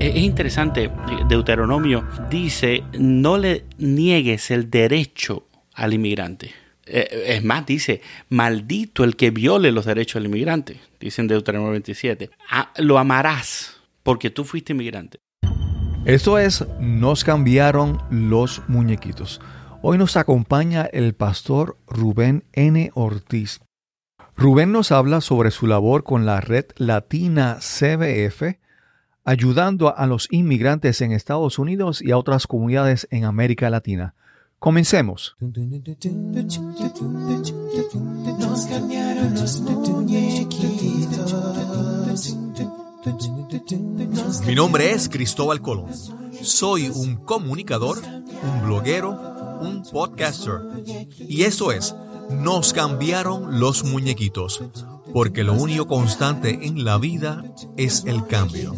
Es interesante, Deuteronomio dice, no le niegues el derecho al inmigrante. Eh, es más, dice, maldito el que viole los derechos del inmigrante, dice en Deuteronomio 27. Ah, lo amarás porque tú fuiste inmigrante. Eso es, nos cambiaron los muñequitos. Hoy nos acompaña el pastor Rubén N. Ortiz. Rubén nos habla sobre su labor con la red latina CBF, ayudando a los inmigrantes en Estados Unidos y a otras comunidades en América Latina. Comencemos. Mi nombre es Cristóbal Colón. Soy un comunicador, un bloguero, un podcaster. Y eso es, nos cambiaron los muñequitos, porque lo único constante en la vida es el cambio.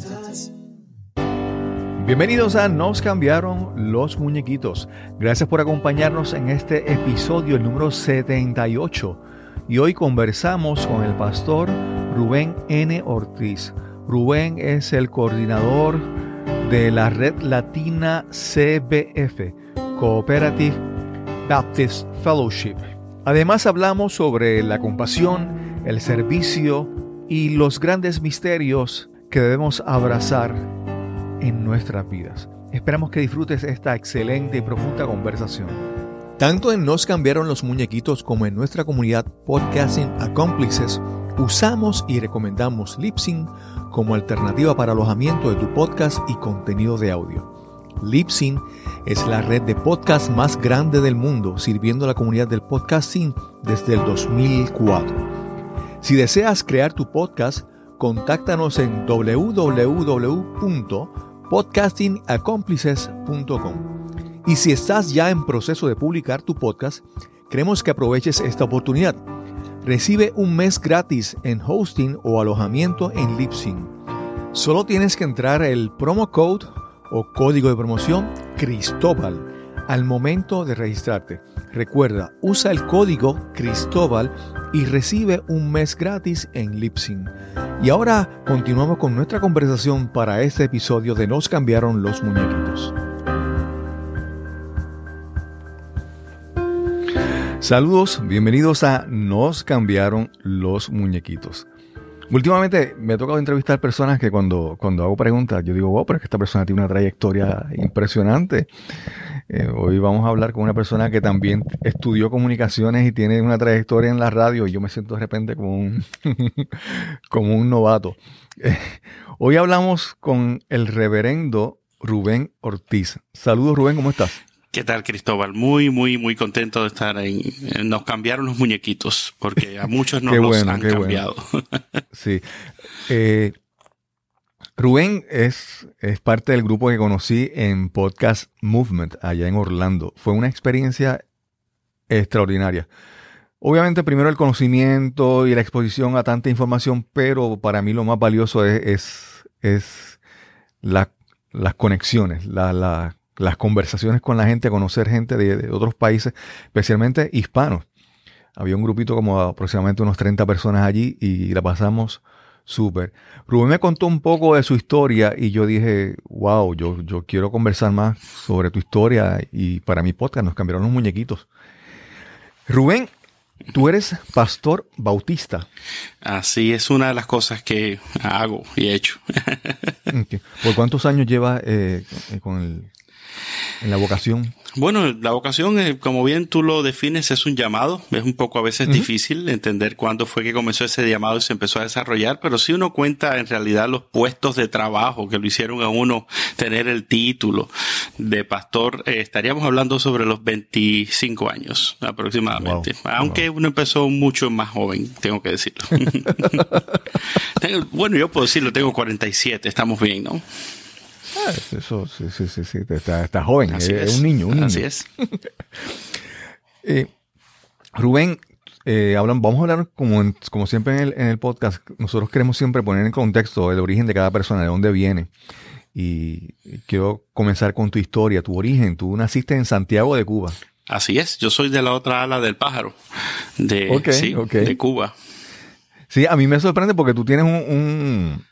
Bienvenidos a Nos cambiaron los muñequitos. Gracias por acompañarnos en este episodio, el número 78. Y hoy conversamos con el pastor Rubén N. Ortiz. Rubén es el coordinador de la red latina CBF, Cooperative Baptist Fellowship. Además hablamos sobre la compasión, el servicio y los grandes misterios que debemos abrazar en nuestras vidas. Esperamos que disfrutes esta excelente y profunda conversación. Tanto en Nos cambiaron los muñequitos como en nuestra comunidad Podcasting Accomplices, usamos y recomendamos Lipsyn como alternativa para alojamiento de tu podcast y contenido de audio. Lipsyn es la red de podcast más grande del mundo, sirviendo a la comunidad del podcasting desde el 2004. Si deseas crear tu podcast, contáctanos en www.podcastingaccomplices.com. Y si estás ya en proceso de publicar tu podcast, queremos que aproveches esta oportunidad. Recibe un mes gratis en hosting o alojamiento en Lipsyn. Solo tienes que entrar el promo code o código de promoción Cristóbal al momento de registrarte. Recuerda, usa el código Cristóbal y recibe un mes gratis en Lipsyn. Y ahora continuamos con nuestra conversación para este episodio de Nos cambiaron los muñequitos. Saludos, bienvenidos a Nos cambiaron los muñequitos. Últimamente me ha tocado entrevistar personas que cuando, cuando hago preguntas, yo digo, wow, pero es que esta persona tiene una trayectoria impresionante. Eh, hoy vamos a hablar con una persona que también estudió comunicaciones y tiene una trayectoria en la radio y yo me siento de repente como un, como un novato. Eh, hoy hablamos con el reverendo Rubén Ortiz. Saludos Rubén, ¿cómo estás? ¿Qué tal, Cristóbal? Muy, muy, muy contento de estar ahí. Eh, nos cambiaron los muñequitos, porque a muchos nos los han cambiado. sí. Eh, Rubén es, es parte del grupo que conocí en Podcast Movement, allá en Orlando. Fue una experiencia extraordinaria. Obviamente, primero el conocimiento y la exposición a tanta información, pero para mí lo más valioso es, es, las conexiones, la, la las conversaciones con la gente, conocer gente de, otros países, especialmente hispanos. Había un grupito como aproximadamente unos 30 personas allí y la pasamos súper. Rubén me contó un poco de su historia y yo dije, wow, yo, yo quiero conversar más sobre tu historia y para mi podcast nos cambiaron los muñequitos. Rubén, tú eres pastor bautista. Así es una de las cosas que hago y he hecho. ¿Por cuántos años llevas eh, con el en la vocación? Bueno, la vocación, eh, como bien tú lo defines, es un llamado. Es un poco a veces difícil entender cuándo fue que comenzó ese llamado y se empezó a desarrollar, pero si uno cuenta en realidad los puestos de trabajo que lo hicieron a uno tener el título de pastor, eh, estaríamos hablando sobre los 25 años aproximadamente. Aunque uno empezó mucho más joven, tengo que decirlo. bueno, yo puedo decirlo, tengo 47, estamos bien, ¿no? Eso, sí, sí, sí, sí. Está, joven, es, un niño, un niño. Así es. eh, Rubén, eh, hablan, vamos a hablar como, como siempre en el, en el, podcast. Nosotros queremos siempre poner en contexto el origen de cada persona, de dónde viene. Y quiero comenzar con tu historia, tu origen. Tú naciste en Santiago de Cuba. Así es, yo soy de la otra ala del pájaro, de, sí, de Cuba. Sí, a mí me sorprende porque tú tienes un, un,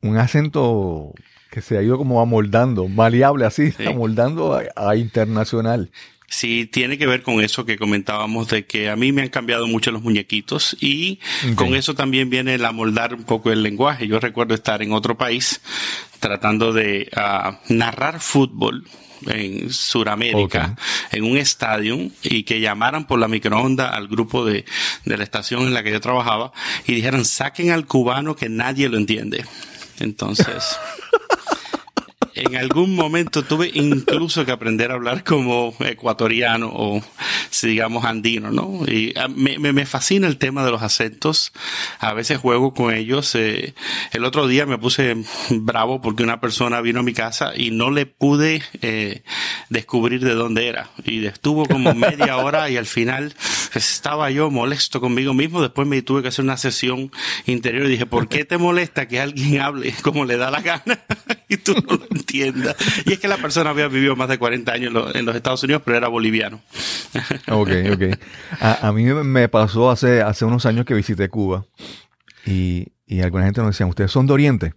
un acento que se ha ido como amoldando, maleable así, amoldando a, internacional. Sí, tiene que ver con eso que comentábamos de que a mí me han cambiado mucho los muñequitos y con eso también viene el amoldar un poco el lenguaje. Yo recuerdo estar en otro país tratando de ah, narrar fútbol en Sudamérica, en un estadio, y que llamaran por la microonda al grupo de, de la estación en la que yo trabajaba y dijeran, saquen al cubano que nadie lo entiende. Entonces, en algún momento tuve incluso que aprender a hablar como ecuatoriano o, si digamos, andino, ¿no? Y ah, me, me, fascina el tema de los acentos. A veces juego con ellos. Eh, el otro día me puse bravo porque una persona vino a mi casa y no le pude eh, descubrir de dónde era. Y estuvo como media hora y al final estaba yo molesto conmigo mismo. Después me tuve que hacer una sesión interior y dije, ¿por qué te molesta que alguien hable como le da la gana? Y tú no lo entiendas. Y es que la persona había vivido más de 40 años en los, Estados Unidos, pero era boliviano. ok, ok. A, mí me pasó hace, hace unos años que visité Cuba y, y alguna gente nos decía, ¿ustedes son de Oriente?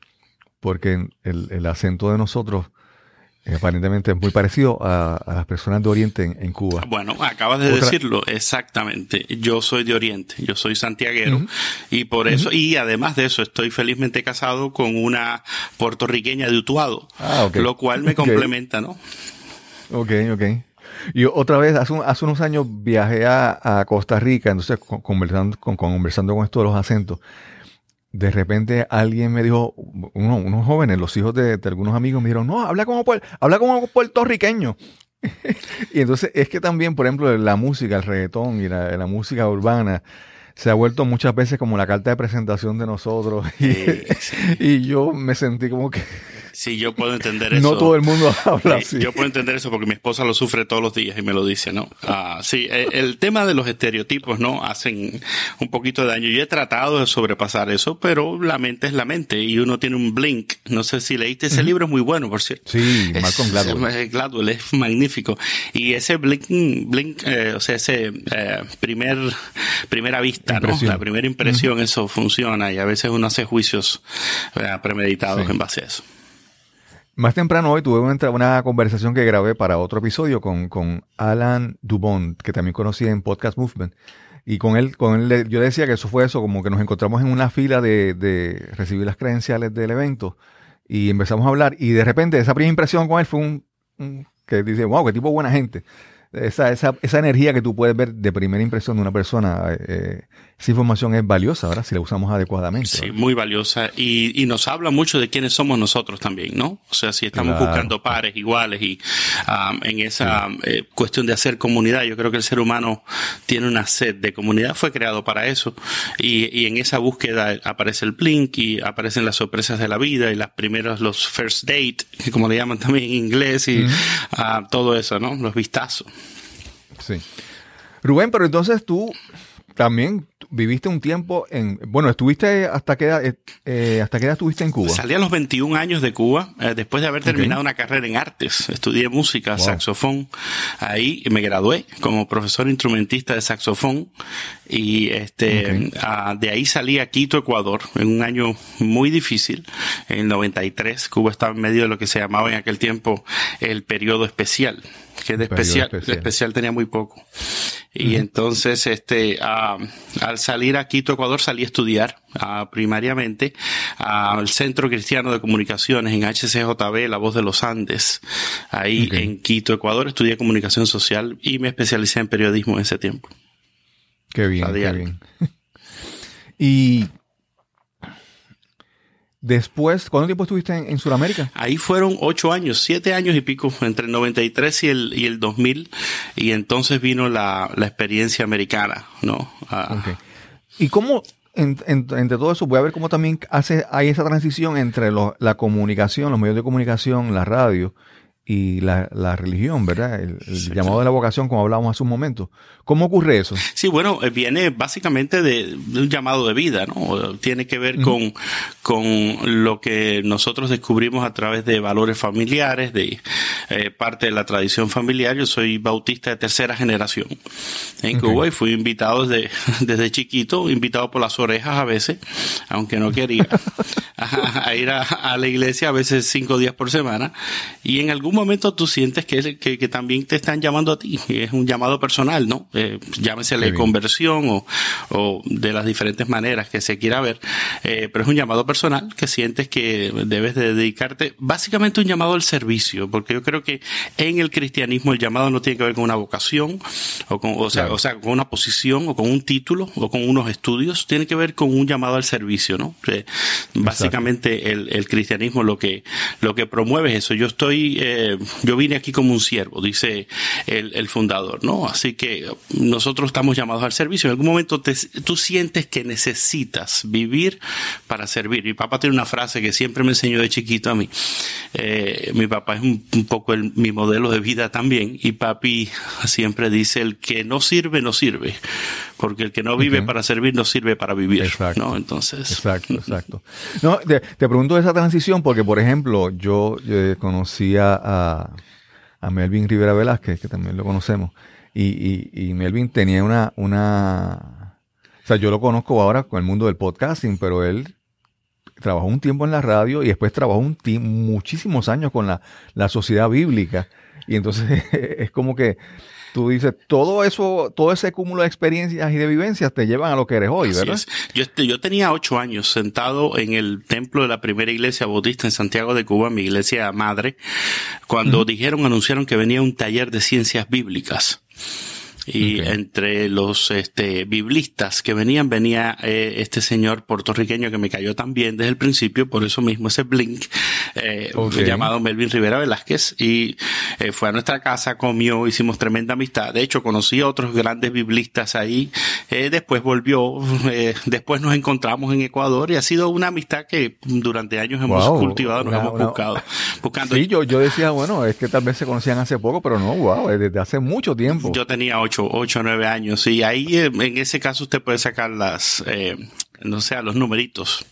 Porque el, el acento de nosotros aparentemente es muy parecido a, las personas de Oriente en, Cuba. Bueno, acabas de decirlo, exactamente. Yo soy de Oriente, yo soy santiaguero y por eso, y además de eso, estoy felizmente casado con una puertorriqueña de Utuado, ah, lo cual me complementa, ¿no? Ok, ok. Y otra vez, hace, hace unos años viajé a, Costa Rica, entonces conversando con, conversando con esto de los acentos de repente alguien me dijo, unos jóvenes, los hijos de, algunos amigos me dijeron, no, habla como, habla como puertorriqueño. y entonces es que también, por ejemplo, la música, el reggaetón y la, música urbana se ha vuelto muchas veces como la carta de presentación de nosotros. y yo me sentí como que Sí, yo puedo entender eso. No todo el mundo habla así. Yo puedo entender eso porque mi esposa lo sufre todos los días y me lo dice, ¿no? Ah, sí, eh, el, tema de los estereotipos, ¿no? Hacen un poquito de daño. Yo he tratado de sobrepasar eso, pero la mente es la mente y uno tiene un blink. No sé si leíste ese libro, es muy bueno, por cierto. Sí, Malcolm Gladwell. Gladwell es magnífico. Y ese blink, blink eh, o sea, ese eh, primer, primera vista, ¿no? La primera impresión, eso funciona y a veces uno hace juicios premeditados en base a eso. Más temprano hoy tuve una, una, conversación que grabé para otro episodio con, con Alan Dubon, que también conocí en Podcast Movement. Y con él, con él, yo decía que eso fue eso, como que nos encontramos en una fila de, de recibir las credenciales del evento y empezamos a hablar. Y de repente esa primera impresión con él fue un, que dice, wow, qué tipo buena gente esa, esa, esa, energía que tú puedes ver de primera impresión de una persona, eh, esa información es valiosa, ¿verdad? Si la usamos adecuadamente. Sí, muy valiosa. Y, y, nos habla mucho de quiénes somos nosotros también, ¿no? O sea, si estamos buscando pares iguales y um, en esa eh, cuestión de hacer comunidad, yo creo que el ser humano tiene una sed de comunidad, fue creado para eso. Y, y en esa búsqueda aparece el blink y aparecen las sorpresas de la vida y las primeras, los first date, como le llaman también en inglés y uh, todo eso, ¿no? Los vistazos. Sí. Rubén, pero entonces tú también viviste un tiempo en, bueno, estuviste hasta qué edad, eh, hasta qué edad estuviste en Cuba. Salí a los 21 años de Cuba, eh, después de haber terminado una carrera en artes. Estudié música, saxofón. Ahí me gradué como profesor instrumentista de saxofón y este, de ahí salí a Quito, Ecuador, en un año muy difícil, en 93. Cuba estaba en medio de lo que se llamaba en aquel tiempo el periodo especial que de especial, especial. tenía muy poco. Y entonces, este, al salir a Quito, Ecuador, salí a estudiar primariamente al Centro Cristiano de Comunicaciones en HCJB, La Voz de los Andes. Ahí en Quito, Ecuador, estudié comunicación social y me especialicé en periodismo en ese tiempo. Qué bien, qué bien. y Después, ¿cuánto tiempo estuviste en, Sudamérica? Ahí fueron ocho años, siete años y pico, entre el 93 y el, y el 2000, y entonces vino la, experiencia americana, ¿no? Ah. ¿Y cómo, entre todo eso, voy a ver cómo también hace, hay esa transición entre la comunicación, los medios de comunicación, la radio, y la, religión, ¿verdad? El, llamado de la vocación, como hablábamos hace un momento. ¿Cómo ocurre eso? Sí, bueno, eh, viene básicamente de, un llamado de vida, ¿no? Tiene que ver con, con lo que nosotros descubrimos a través de valores familiares, de eh, parte de la tradición familiar. Yo soy bautista de tercera generación en Cuba y fui invitado desde, desde chiquito, invitado por las orejas a veces, aunque no quería, a, ir a, la iglesia a veces cinco días por semana. Y en algún momento tú sientes que, que, que también te están llamando a ti. Es un llamado personal, ¿no? eh, llámesele conversión o, o, de las diferentes maneras que se quiera ver, eh, pero es un llamado personal que sientes que debes de dedicarte, básicamente un llamado al servicio, porque yo creo que en el cristianismo el llamado no tiene que ver con una vocación o con, o sea, o sea, con una posición o con un título o con unos estudios, tiene que ver con un llamado al servicio, ¿no? básicamente el, el, cristianismo lo que, lo que promueve es eso. Yo estoy, eh, yo vine aquí como un siervo, dice el, el fundador, ¿no? Así que nosotros estamos llamados al servicio. En algún momento tú sientes que necesitas vivir para servir. Mi papá tiene una frase que siempre me enseñó de chiquito a mí. Eh, mi papá es un, poco mi modelo de vida también. Y papi siempre dice, el que no sirve, no sirve. Porque el que no vive para servir, no sirve para vivir. Exacto. ¿no? Entonces. Exacto, exacto. No, te, pregunto de esa transición porque, por ejemplo, yo, conocía a, a Melvin Rivera Velázquez, que también lo conocemos. Y, y, Melvin tenía una, una, o sea, yo lo conozco ahora con el mundo del podcasting, pero él trabajó un tiempo en la radio y después trabajó un muchísimos años con la, la sociedad bíblica. Y entonces es como que tú dices, todo eso, todo ese cúmulo de experiencias y de vivencias te llevan a lo que eres hoy, ¿verdad? Yo, este, yo tenía ocho años sentado en el templo de la primera iglesia bautista en Santiago de Cuba, mi iglesia madre, cuando dijeron, anunciaron que venía un taller de ciencias bíblicas. Y entre los este, biblistas que venían, venía eh, este señor puertorriqueño que me cayó también desde el principio, por eso mismo ese blink, eh, llamado Melvin Rivera Velázquez, y eh, fue a nuestra casa, comió, hicimos tremenda amistad. De hecho, conocí a otros grandes biblistas ahí. Eh, después volvió, eh, después nos encontramos en Ecuador y ha sido una amistad que durante años hemos cultivado, nos hemos buscado. Buscando. Sí, yo, yo decía, bueno, es que tal vez se conocían hace poco, pero no, wow, desde hace mucho tiempo. Yo tenía ocho ocho, o nueve años. Y ahí, eh, en ese caso, usted puede sacar las, eh, no sé, los numeritos.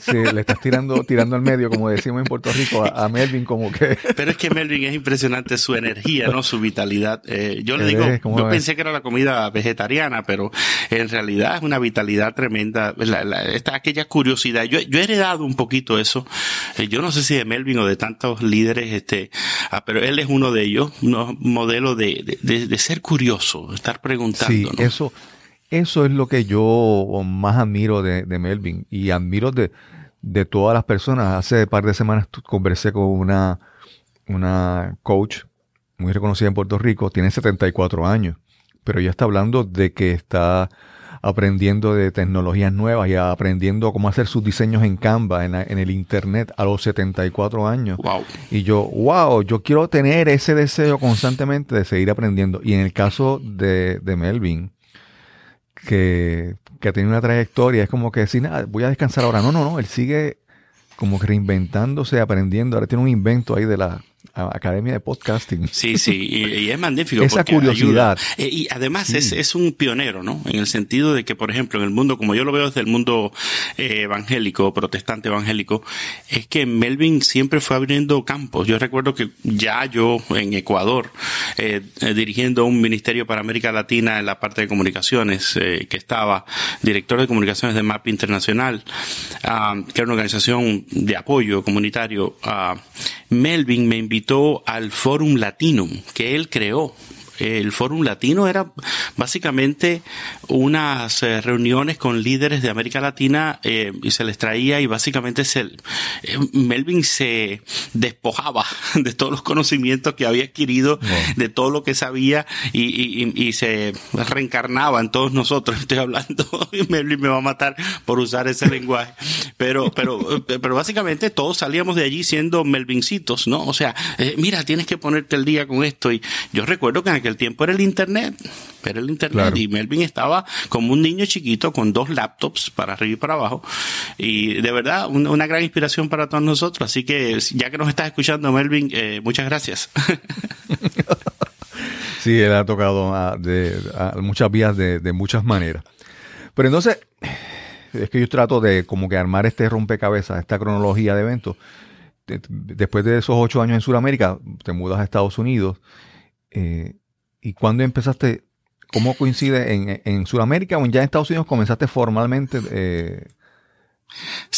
Sí, le estás tirando, tirando al medio, como decimos en Puerto Rico, a, Melvin como que... Pero es que Melvin es impresionante su energía, ¿no? Su vitalidad. Eh, yo le digo, yo pensé que era la comida vegetariana, pero en realidad es una vitalidad tremenda. La, esta, aquella curiosidad. Yo, yo he heredado un poquito eso. Eh, yo no sé si de Melvin o de tantos líderes, este, ah, pero él es uno de ellos, un modelo de, de, de, ser curioso, estar preguntando. Sí, eso eso es lo que yo más admiro de, Melvin y admiro de, todas las personas. Hace un par de semanas conversé con una, una coach muy reconocida en Puerto Rico, tiene 74 años, pero ella está hablando de que está aprendiendo de tecnologías nuevas y aprendiendo cómo hacer sus diseños en Canva, en, el Internet, a los 74 años. Y yo, wow, yo quiero tener ese deseo constantemente de seguir aprendiendo. Y en el caso de, de Melvin, que, que ha tenido una trayectoria, es como que decir, voy a descansar ahora. No, no, no, él sigue como que reinventándose, aprendiendo. Ahora tiene un invento ahí de la Academia de Podcasting. Sí, sí, y, es magnífico. Esa curiosidad. Eh, y además es, es, un pionero, ¿no? En el sentido de que, por ejemplo, en el mundo, como yo lo veo desde el mundo eh, evangélico, protestante evangélico, es que Melvin siempre fue abriendo campos. Yo recuerdo que ya yo en Ecuador, eh, dirigiendo un ministerio para América Latina en la parte de comunicaciones, que estaba director de comunicaciones de MAP Internacional, ah, que era una organización de apoyo comunitario, uh, Melvin me invitó al Forum Latinum que él creó el Fórum Latino era básicamente unas eh, reuniones con líderes de América Latina eh, y se les traía y básicamente se, eh, Melvin se despojaba de todos los conocimientos que había adquirido, de todo lo que sabía y, y, se reencarnaba en todos nosotros. Estoy hablando, Melvin me va a matar por usar ese lenguaje, pero, pero, pero básicamente todos salíamos de allí siendo Melvincitos, ¿no? O sea, mira, tienes que ponerte el día con esto y yo recuerdo que en aquel tiempo era el Internet. Era el Internet y Melvin estaba como un niño chiquito con dos laptops para arriba y para abajo. Y de verdad, una gran inspiración para todos nosotros. Así que ya que nos estás escuchando, Melvin, eh, muchas gracias. sí, él ha tocado de, muchas vías de, de muchas maneras. Pero entonces, es que yo trato de como que armar este rompecabezas, esta cronología de eventos. Después de esos ocho años en Sudamérica, te mudas a Estados Unidos. Eh, ¿Y cuándo empezaste? ¿Cómo coincide en, en Sudamérica o ya en Estados Unidos comenzaste formalmente eh,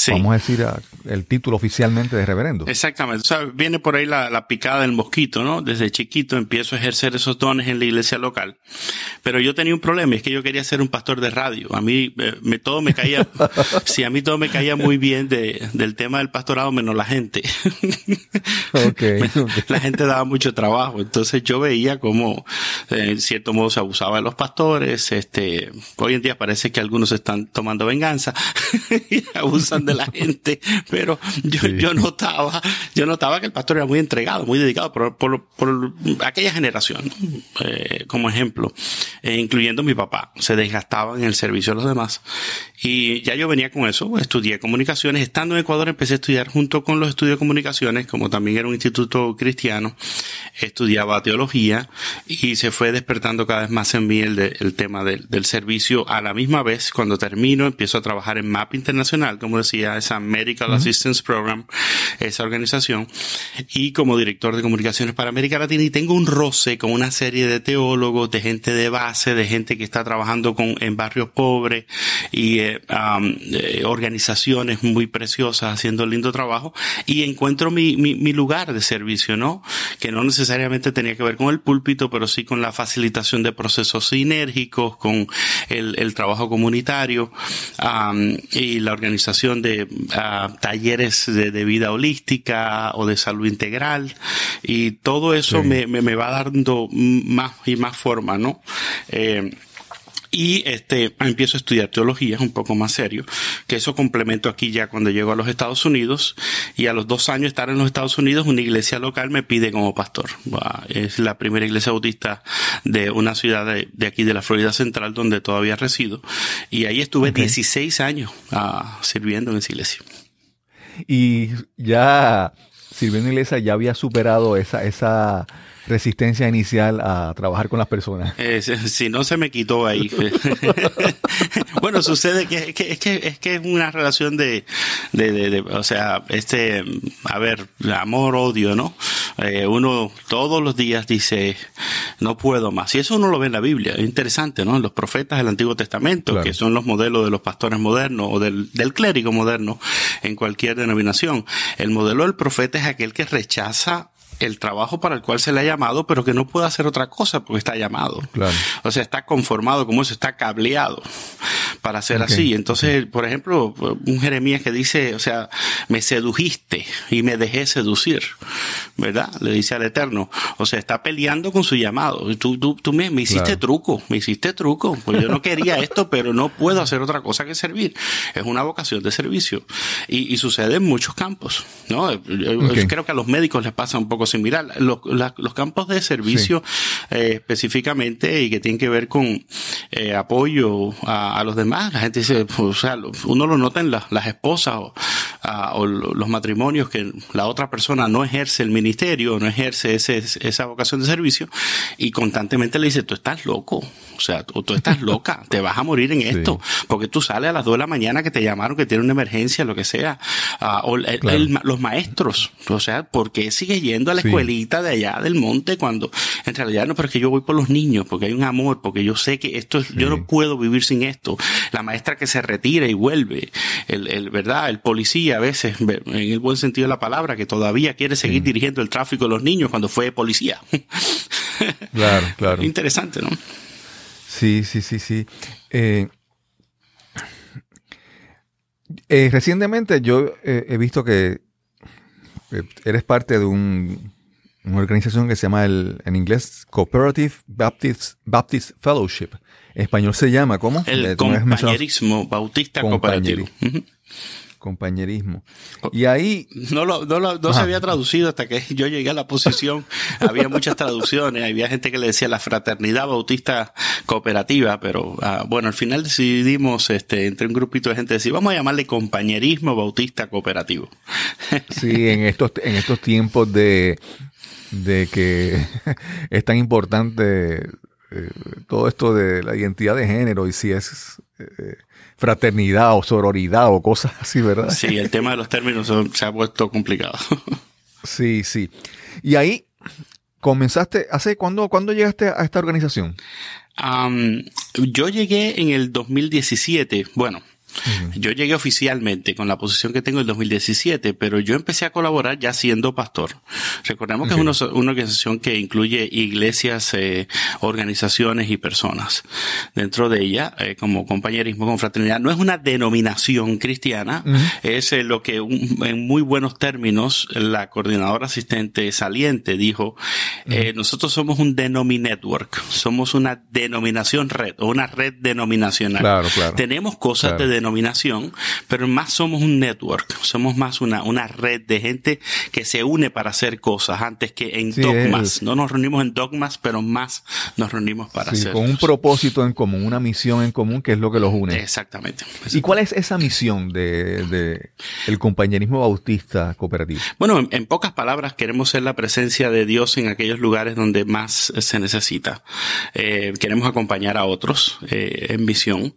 Vamos a decir el título oficialmente de reverendo. Exactamente. O sea, viene por ahí la, picada del mosquito, ¿no? Desde chiquito empiezo a ejercer esos dones en la iglesia local. Pero yo tenía un problema, es que yo quería ser un pastor de radio. A mí eh, me, todo me caía, sí, a mí todo me caía muy bien de, del tema del pastorado, menos la gente. La gente daba mucho trabajo. Entonces yo veía como, eh, en cierto modo, se abusaba de los pastores. Este, hoy en día parece que algunos están tomando venganza. Abusan de la gente, pero yo, yo notaba, yo notaba que el pastor era muy entregado, muy dedicado por, por, por aquella generación, eh, como ejemplo, eh, incluyendo mi papá, se desgastaba en el servicio de los demás. Y ya yo venía con eso, estudié comunicaciones, estando en Ecuador empecé a estudiar junto con los estudios de comunicaciones, como también era un instituto cristiano, estudiaba teología y se fue despertando cada vez más en mí el, el tema del, del servicio. A la misma vez, cuando termino, empiezo a trabajar en MAP Internacional, como decía, esa Medical Assistance Program, esa organización, y como director de comunicaciones para América Latina, y tengo un roce con una serie de teólogos, de gente de base, de gente que está trabajando con, en barrios pobres y eh, eh, organizaciones muy preciosas haciendo lindo trabajo, y encuentro mi, mi, mi lugar de servicio, ¿no? Que no necesariamente tenía que ver con el púlpito, pero sí con la facilitación de procesos sinérgicos, con el, el trabajo comunitario y la organización de ah, talleres de, vida holística o de salud integral y todo eso me, me, va dando más y más forma, ¿no? Eh, y este, empiezo a estudiar teología, es un poco más serio, que eso complemento aquí ya cuando llego a los Estados Unidos y a los dos años estar en los Estados Unidos, una iglesia local me pide como pastor. Es la primera iglesia bautista de una ciudad de, aquí de la Florida Central donde todavía resido. Y ahí estuve 16 años uh, sirviendo en esa iglesia. Y ya sirviendo en iglesia ya había superado esa, esa resistencia inicial a trabajar con las personas. si no se me quitó ahí. bueno, sucede que, es que es que es una relación de, de, o sea, este, a ver, amor, odio, ¿no? Eh, uno todos los días dice, no puedo más. Y eso uno lo ve en la Biblia. Es interesante, ¿no? En los profetas del Antiguo Testamento, que son los modelos de los pastores modernos o del, del clérigo moderno en cualquier denominación. El modelo del profeta es aquel que rechaza el trabajo para el cual se le ha llamado, pero que no puede hacer otra cosa porque está llamado. Claro. O sea, está conformado como eso, está cableado para ser así. Entonces, por ejemplo, un Jeremías que dice, o sea, me sedujiste y me dejé seducir, ¿verdad? Le dice al Eterno. O sea, está peleando con su llamado. Tú, tú, tú me, me hiciste truco, me hiciste truco. Pues yo no quería esto, pero no puedo hacer otra cosa que servir. Es una vocación de servicio. Y, y sucede en muchos campos, ¿no? Yo creo que a los médicos les pasa un poco similar. Los, los campos de servicio eh, específicamente y que tienen que ver con eh, apoyo a, a los demás la gente dice, pues, o sea, uno lo nota en las esposas o, o, los matrimonios que la otra persona no ejerce el ministerio, no ejerce ese, esa vocación de servicio y constantemente le dice, tú estás loco, o sea, tú, tú estás loca, te vas a morir en esto, porque tú sales a las dos de la mañana que te llamaron, que tiene una emergencia, lo que sea, uh, o los maestros, o sea, ¿por qué sigue yendo a la escuelita de allá del monte cuando en realidad no, pero es que yo voy por los niños, porque hay un amor, porque yo sé que esto es, yo no puedo vivir sin esto. La maestra que se retira y vuelve, el, el, ¿verdad? El policía a veces, en el buen sentido de la palabra, que todavía quiere seguir dirigiendo el tráfico de los niños cuando fue policía. Claro, claro. Interesante, ¿no? Sí, sí, sí, sí. Eh, eh, recientemente yo he visto que eh, eres parte de un, una organización que se llama el, en inglés Cooperative Baptist, Baptist Fellowship español se llama, ¿cómo? El compañerismo bautista cooperativo. Compañerismo. Y ahí... No, lo, no, se había traducido hasta que yo llegué a la posición. había muchas traducciones, había gente que le decía la fraternidad bautista cooperativa, pero ah, bueno, al final decidimos, este, entre un grupito de gente, decir, vamos a llamarle compañerismo bautista cooperativo. sí, en estos, en estos tiempos de, de que es tan importante eh, todo esto de la identidad de género y si es... Eh, fraternidad o sororidad o cosas así, ¿verdad? Sí, el tema de los términos se ha puesto complicado. sí, sí. Y ahí comenzaste, ¿hace cuándo, cuándo llegaste a esta organización? yo llegué en el 2017, bueno, yo llegué oficialmente con la posición que tengo en el 2017, pero yo empecé a colaborar ya siendo pastor. Recordemos que es una, organización que incluye iglesias, eh, organizaciones y personas. Dentro de ella, eh, como compañerismo con fraternidad, no es una denominación cristiana, es eh, lo que en muy buenos términos la coordinadora asistente saliente dijo, nosotros somos un denomi network, somos una denominación red o una red denominacional. Claro, claro. Tenemos cosas de denominación denominación, pero más somos un network, somos más una, una red de gente que se une para hacer cosas antes que en dogmas. No nos reunimos en dogmas, pero más nos reunimos para sí, hacer. Con un propósito en común, una misión en común que es lo que los une. Exactamente. ¿Y cuál es esa misión de, de el compañerismo bautista cooperativo? Bueno, en, pocas palabras, queremos ser la presencia de Dios en aquellos lugares donde más se necesita. Eh, queremos acompañar a otros eh, en misión.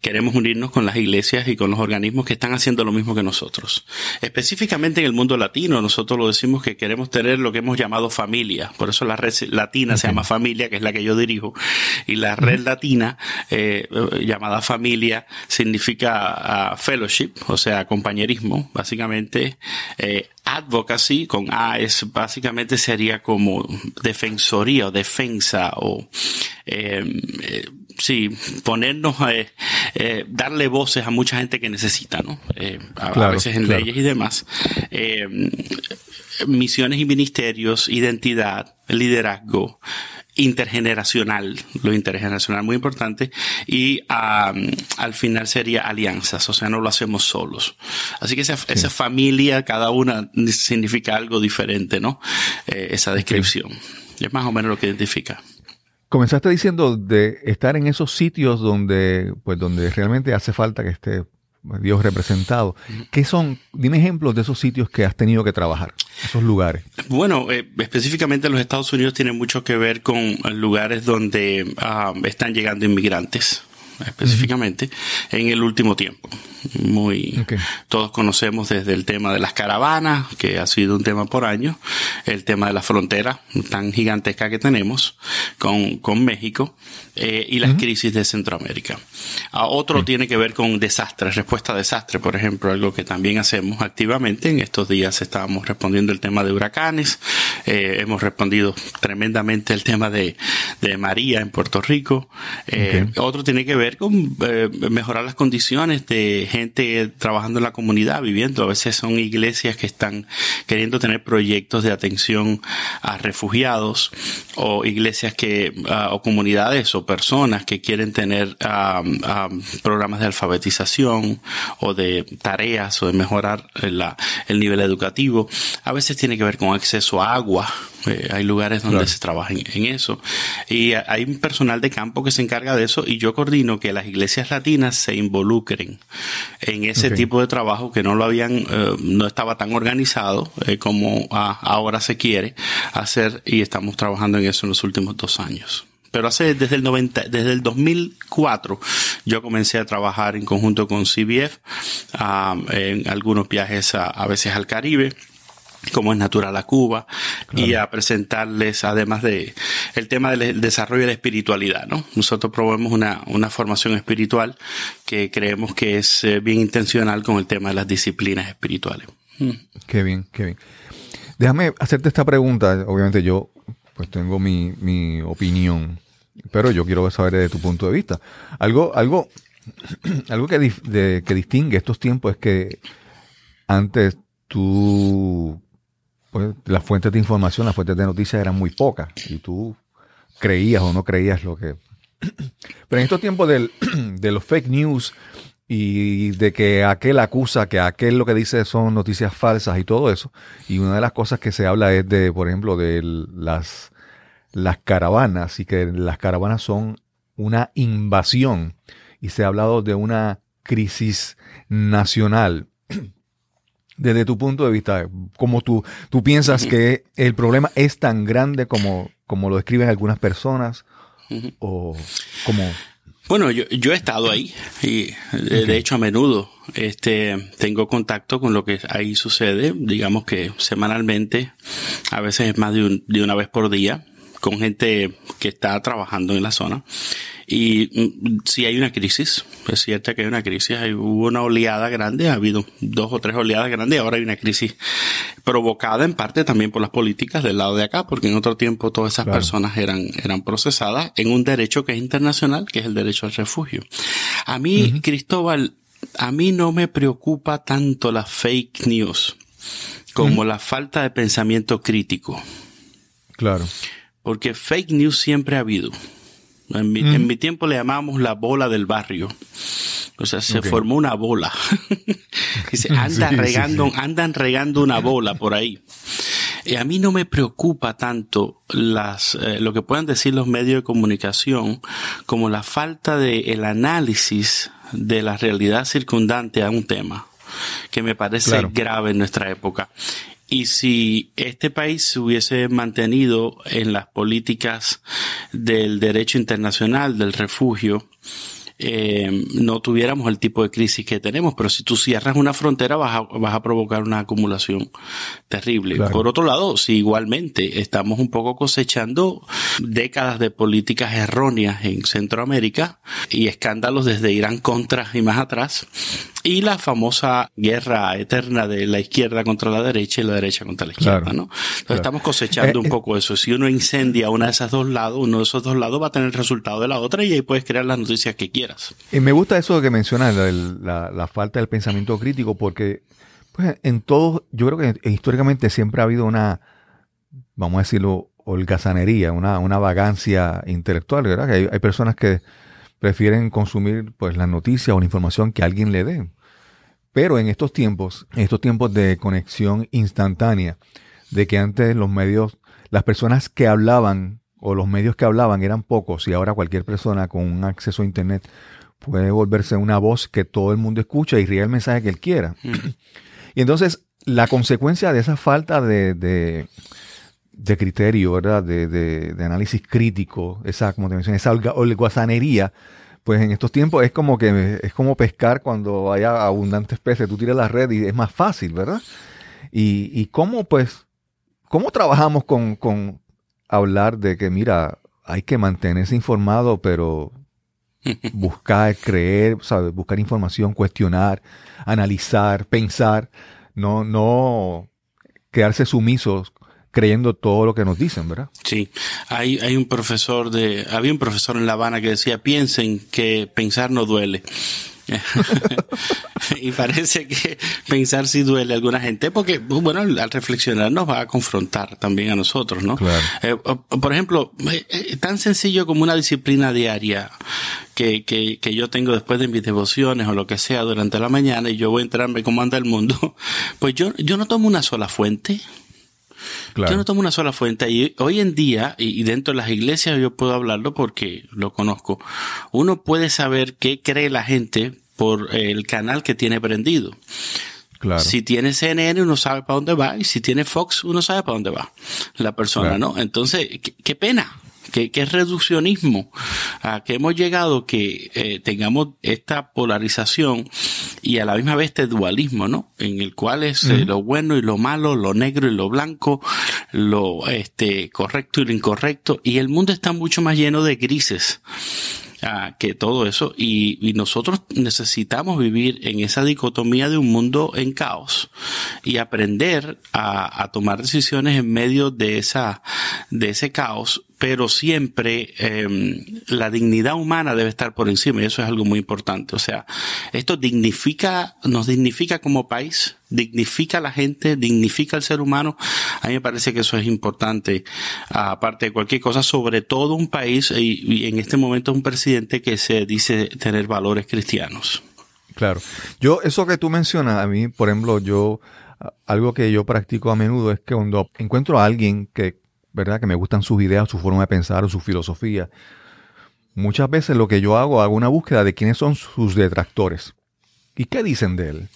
Queremos unirnos con las iglesias y con los organismos que están haciendo lo mismo que nosotros. Específicamente en el mundo latino, nosotros lo decimos que queremos tener lo que hemos llamado familia. Por eso la red latina se llama familia, que es la que yo dirijo. Y la red latina, eh, llamada familia, significa ah, fellowship, o sea, compañerismo, básicamente. Eh, advocacy con A es básicamente sería como defensoría o defensa o eh, eh sí, ponernos, eh, eh, darle voces a mucha gente que necesita, ¿no? Eh, a, veces en leyes y demás. Eh, misiones y ministerios, identidad, liderazgo, intergeneracional, lo intergeneracional muy importante, y al final sería alianzas, o sea, no lo hacemos solos. Así que esa, esa familia, cada una significa algo diferente, ¿no? esa descripción. Es más o menos lo que identifica. Comenzaste diciendo de estar en esos sitios donde, pues, donde realmente hace falta que esté Dios representado. ¿Qué son? Dime ejemplos de esos sitios que has tenido que trabajar, esos lugares. Bueno, eh, específicamente los Estados Unidos tienen mucho que ver con lugares donde ah, están llegando inmigrantes específicamente en el último tiempo. Muy todos conocemos desde el tema de las caravanas que ha sido un tema por año el tema de la frontera tan gigantesca que tenemos con, con México eh, y las crisis de Centroamérica. A otro tiene que ver con desastres respuesta a desastres por ejemplo algo que también hacemos activamente. En estos días estábamos respondiendo el tema de huracanes eh, hemos respondido tremendamente el tema de, de María en Puerto Rico eh, otro tiene que ver con eh, mejorar las condiciones de gente trabajando en la comunidad, viviendo. A veces son iglesias que están queriendo tener proyectos de atención a refugiados o iglesias que, ah, o comunidades o personas que quieren tener programas de alfabetización o de tareas o de mejorar el nivel educativo. A veces tiene que ver con acceso a agua, eh, hay lugares donde se trabaja en, eso. Y hay un personal de campo que se encarga de eso y yo coordino que las iglesias latinas se involucren en ese tipo de trabajo que no lo habían, eh, no estaba tan organizado eh, como ahora se quiere hacer y estamos trabajando en eso en los últimos dos años. Pero hace desde el 90, desde el 2004 yo comencé a trabajar en conjunto con CBF ah, en algunos viajes a, veces al Caribe como es natural a Cuba y a presentarles además de el tema del desarrollo de la espiritualidad, ¿no? Nosotros probamos una, una formación espiritual que creemos que es eh, bien intencional con el tema de las disciplinas espirituales. Mm. Qué bien, qué bien. Déjame hacerte esta pregunta, obviamente yo pues tengo mi, mi opinión, pero yo quiero saber desde tu punto de vista. Algo, algo, algo que, que distingue estos tiempos es que antes tú pues, las fuentes de información, las fuentes de noticias eran muy pocas y tú creías o no creías lo que... Pero en estos tiempos del, de los fake news y de que aquel acusa que aquel lo que dice son noticias falsas y todo eso. Y una de las cosas que se habla es de, por ejemplo, de las, las caravanas y que las caravanas son una invasión y se ha hablado de una crisis nacional. Desde tu punto de vista, como tú, tú piensas que el problema es tan grande como, como lo describen algunas personas o como bueno, yo, yo he estado ahí y de, hecho a menudo este, tengo contacto con lo que ahí sucede, digamos que semanalmente, a veces es más de, un, de una vez por día, con gente que está trabajando en la zona. Y mm, si hay una crisis, es cierto que hay una crisis, hay, hubo una oleada grande, ha habido dos o tres oleadas grandes ahora hay una crisis provocada en parte también por las políticas del lado de acá, porque en otro tiempo todas esas personas eran, eran procesadas en un derecho que es internacional, que es el derecho al refugio. A mí, Cristóbal, a mí no me preocupa tanto la fake news como la falta de pensamiento crítico. Claro. Porque fake news siempre ha habido. En mi, en mi tiempo le llamábamos la bola del barrio. O sea, se formó una bola. se anda regando, andan regando una bola por ahí. Y a mí no me preocupa tanto las, eh, lo que puedan decir los medios de comunicación como la falta de el análisis de la realidad circundante a un tema que me parece grave en nuestra época. Y si este país se hubiese mantenido en las políticas del derecho internacional, del refugio, eh, no tuviéramos el tipo de crisis que tenemos. Pero si tú cierras una frontera vas a, vas a provocar una acumulación terrible. Por otro lado, si igualmente estamos un poco cosechando décadas de políticas erróneas en Centroamérica y escándalos desde Irán contra y más atrás, y la famosa guerra eterna de la izquierda contra la derecha y la derecha contra la izquierda, ¿no? Entonces estamos cosechando un eh, eh, poco eso. Si uno incendia una de esas dos lados, uno de esos dos lados va a tener el resultado de la otra y ahí puedes crear las noticias que quieras. Y me gusta eso que mencionas, la, la, falta del pensamiento crítico, porque pues, en todo, yo creo que históricamente siempre ha habido una, vamos a decirlo, holgazanería, una, una vagancia intelectual, ¿verdad? Que hay, hay personas que prefieren consumir pues la noticia o la información que alguien le dé. Pero en estos tiempos, en estos tiempos de conexión instantánea, de que antes los medios, las personas que hablaban o los medios que hablaban eran pocos y ahora cualquier persona con un acceso a internet puede volverse una voz que todo el mundo escucha y ríe el mensaje que él quiera. y entonces la consecuencia de esa falta de, de, criterio, ¿verdad? De, de, análisis crítico, esa, como te mencioné, esa holgazanería, pues en estos tiempos es como que es como pescar cuando haya abundantes peces, tú tiras la red y es más fácil, ¿verdad? Y, y cómo pues, cómo trabajamos con, con hablar de que, mira, hay que mantenerse informado, pero buscar, creer, ¿sabes? buscar información, cuestionar, analizar, pensar, no, no quedarse sumisos creyendo todo lo que nos dicen, ¿verdad? Sí, hay, hay un profesor de, había un profesor en La Habana que decía, piensen que pensar no duele. y parece que pensar sí duele a alguna gente, porque, bueno, al reflexionar nos va a confrontar también a nosotros, ¿no? Eh, por ejemplo, eh, eh, tan sencillo como una disciplina diaria que, que, que yo tengo después de mis devociones o lo que sea durante la mañana y yo voy a enterarme cómo anda el mundo, pues yo, yo no tomo una sola fuente. Yo no tomo una sola fuente y hoy en día, y dentro de las iglesias yo puedo hablarlo porque lo conozco, uno puede saber qué cree la gente por el canal que tiene prendido. Claro. Si tiene CNN, uno sabe para dónde va, y si tiene Fox, uno sabe para dónde va la persona, ¿no? Entonces, qué pena, ¿Qué, qué reduccionismo? ¿A qué hemos llegado que eh, tengamos esta polarización y a la misma vez este dualismo, ¿no? En el cual es eh, lo bueno y lo malo, lo negro y lo blanco, lo este, correcto y lo incorrecto, y el mundo está mucho más lleno de grises que todo eso y, nosotros necesitamos vivir en esa dicotomía de un mundo en caos y aprender a, tomar decisiones en medio de esa de ese caos pero siempre em, la dignidad humana debe estar por encima y eso es algo muy importante. O sea, esto dignifica, nos dignifica como país, dignifica a la gente, dignifica al ser humano. A mí me parece que eso es importante, aparte de cualquier cosa, sobre todo un país y, en este momento un presidente que se dice tener valores cristianos. Claro. Yo, eso que tú mencionas, a mí, por ejemplo, yo, algo que yo practico a menudo es que cuando encuentro a alguien que, ¿verdad? Que me gustan sus ideas, su forma de pensar o su filosofía, muchas veces lo que yo hago, hago una búsqueda de quiénes son sus detractores y qué dicen de él.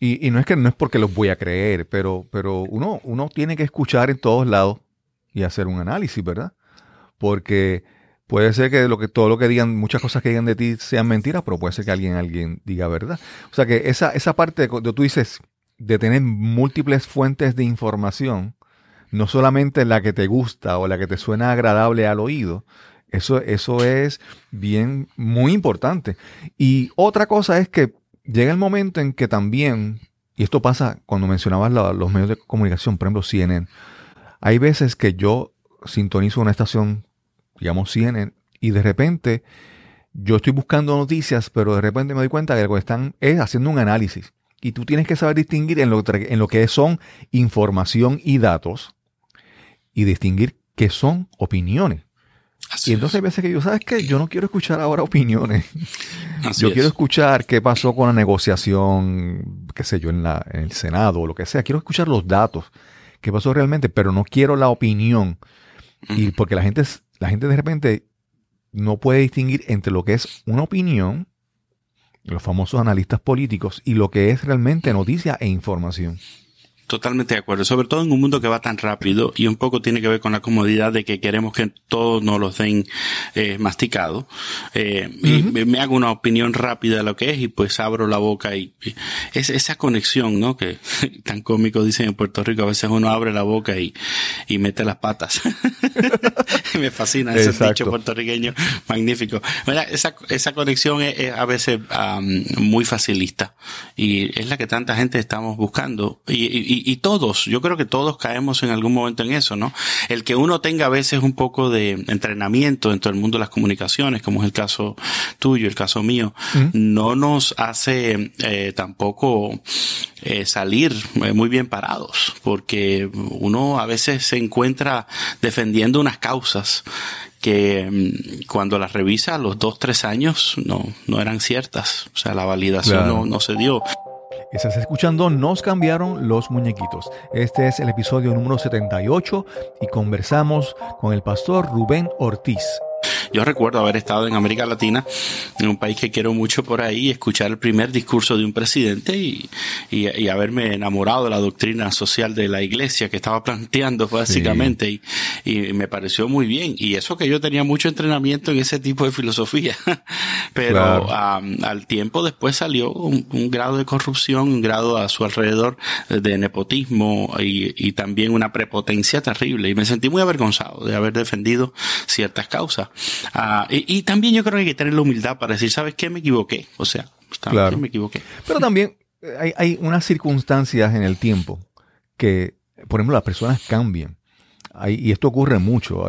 Y, no es que no es porque los voy a creer, pero, pero uno, uno tiene que escuchar en todos lados y hacer un análisis, ¿verdad? Porque puede ser que, lo que todo lo que digan, muchas cosas que digan de ti sean mentiras, pero puede ser que alguien, alguien diga verdad. O sea que esa, esa parte de tú dices de tener múltiples fuentes de información, no solamente la que te gusta o la que te suena agradable al oído, eso, eso es bien, muy importante. Y otra cosa es que llega el momento en que también, y esto pasa cuando mencionabas los medios de comunicación, por ejemplo CNN, hay veces que yo sintonizo una estación, digamos CNN, y de repente yo estoy buscando noticias, pero de repente me doy cuenta que lo que están es haciendo un análisis. Y tú tienes que saber distinguir en lo, en lo que son información y datos y distinguir qué son opiniones y entonces hay veces que yo, ¿sabes qué? Yo no quiero escuchar ahora opiniones. yo quiero escuchar qué pasó con la negociación, qué sé yo, en, la, en el Senado o lo que sea. Quiero escuchar los datos, qué pasó realmente, pero no quiero la opinión. Y porque la gente, la gente de repente no puede distinguir entre lo que es una opinión, los famosos analistas políticos, y lo que es realmente noticia e información. Totalmente de acuerdo, sobre todo en un mundo que va tan rápido y un poco tiene que ver con la comodidad de que queremos que todos nos los den eh, masticado. Eh, y me hago una opinión rápida de lo que es y pues abro la boca y, es esa conexión, ¿no? Que tan cómico dicen en Puerto Rico, a veces uno abre la boca y, y mete las patas. me fascina ese dicho puertorriqueño magnífico. esa, esa conexión es, a veces muy facilista y es la que tanta gente estamos buscando y y, todos, yo creo que todos caemos en algún momento en eso, ¿no? El que uno tenga a veces un poco de entrenamiento dentro del mundo de las comunicaciones, como es el caso tuyo, el caso mío, no nos hace eh, tampoco eh, salir eh, muy bien parados, porque uno a veces se encuentra defendiendo unas causas que mm, cuando las revisa a los dos, tres años no, no eran ciertas. O sea, la validación no, no se dio. Estás escuchando Nos cambiaron los muñequitos. Este es el episodio número 78 y conversamos con el pastor Rubén Ortiz. Yo recuerdo haber estado en América Latina, en un país que quiero mucho por ahí, escuchar el primer discurso de un presidente y, y, haberme enamorado de la doctrina social de la iglesia que estaba planteando básicamente y, y, me pareció muy bien. Y eso que yo tenía mucho entrenamiento en ese tipo de filosofía, pero al tiempo después salió un, grado de corrupción, un grado a su alrededor de nepotismo y, y también una prepotencia terrible. Y me sentí muy avergonzado de haber defendido ciertas causas. Ah, y, también yo creo que hay que tener la humildad para decir, ¿sabes qué? Me equivoqué. O sea, claro. me equivoqué. Pero también eh, hay, unas circunstancias en el tiempo que, por ejemplo, las personas cambian. y esto ocurre mucho.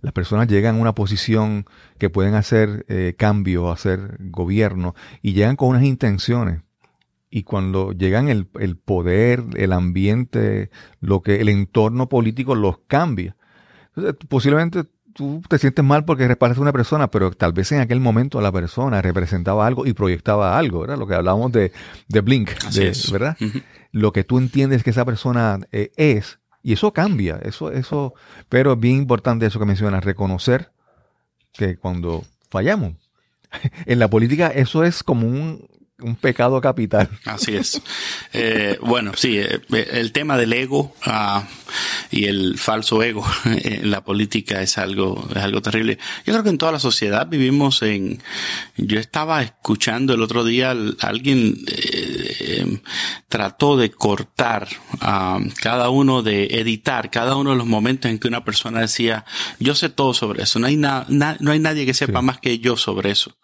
las personas llegan a una posición que pueden hacer eh, cambio, hacer gobierno, y llegan con unas intenciones. Y cuando llegan el, el, poder, el ambiente, lo que el entorno político los cambia. posiblemente tú te sientes mal porque respaldas a una persona, pero tal vez en aquel momento la persona representaba algo y proyectaba algo, ¿verdad? Lo que hablábamos de, de Blink, ¿verdad? Lo que tú entiendes que esa persona eh, es, y eso cambia, eso, eso, pero es bien importante eso que mencionas, reconocer que cuando fallamos, en la política eso es como un, un pecado capital. Así es. Eh, bueno, sí, eh, el tema del ego ah, y el falso ego en la política es algo, es algo terrible. Yo creo que en toda la sociedad vivimos en, yo estaba escuchando el otro día alguien eh, trató de cortar a cada uno de editar cada uno de los momentos en que una persona decía, yo sé todo sobre eso, no hay nada, no hay nadie que sepa más que yo sobre eso.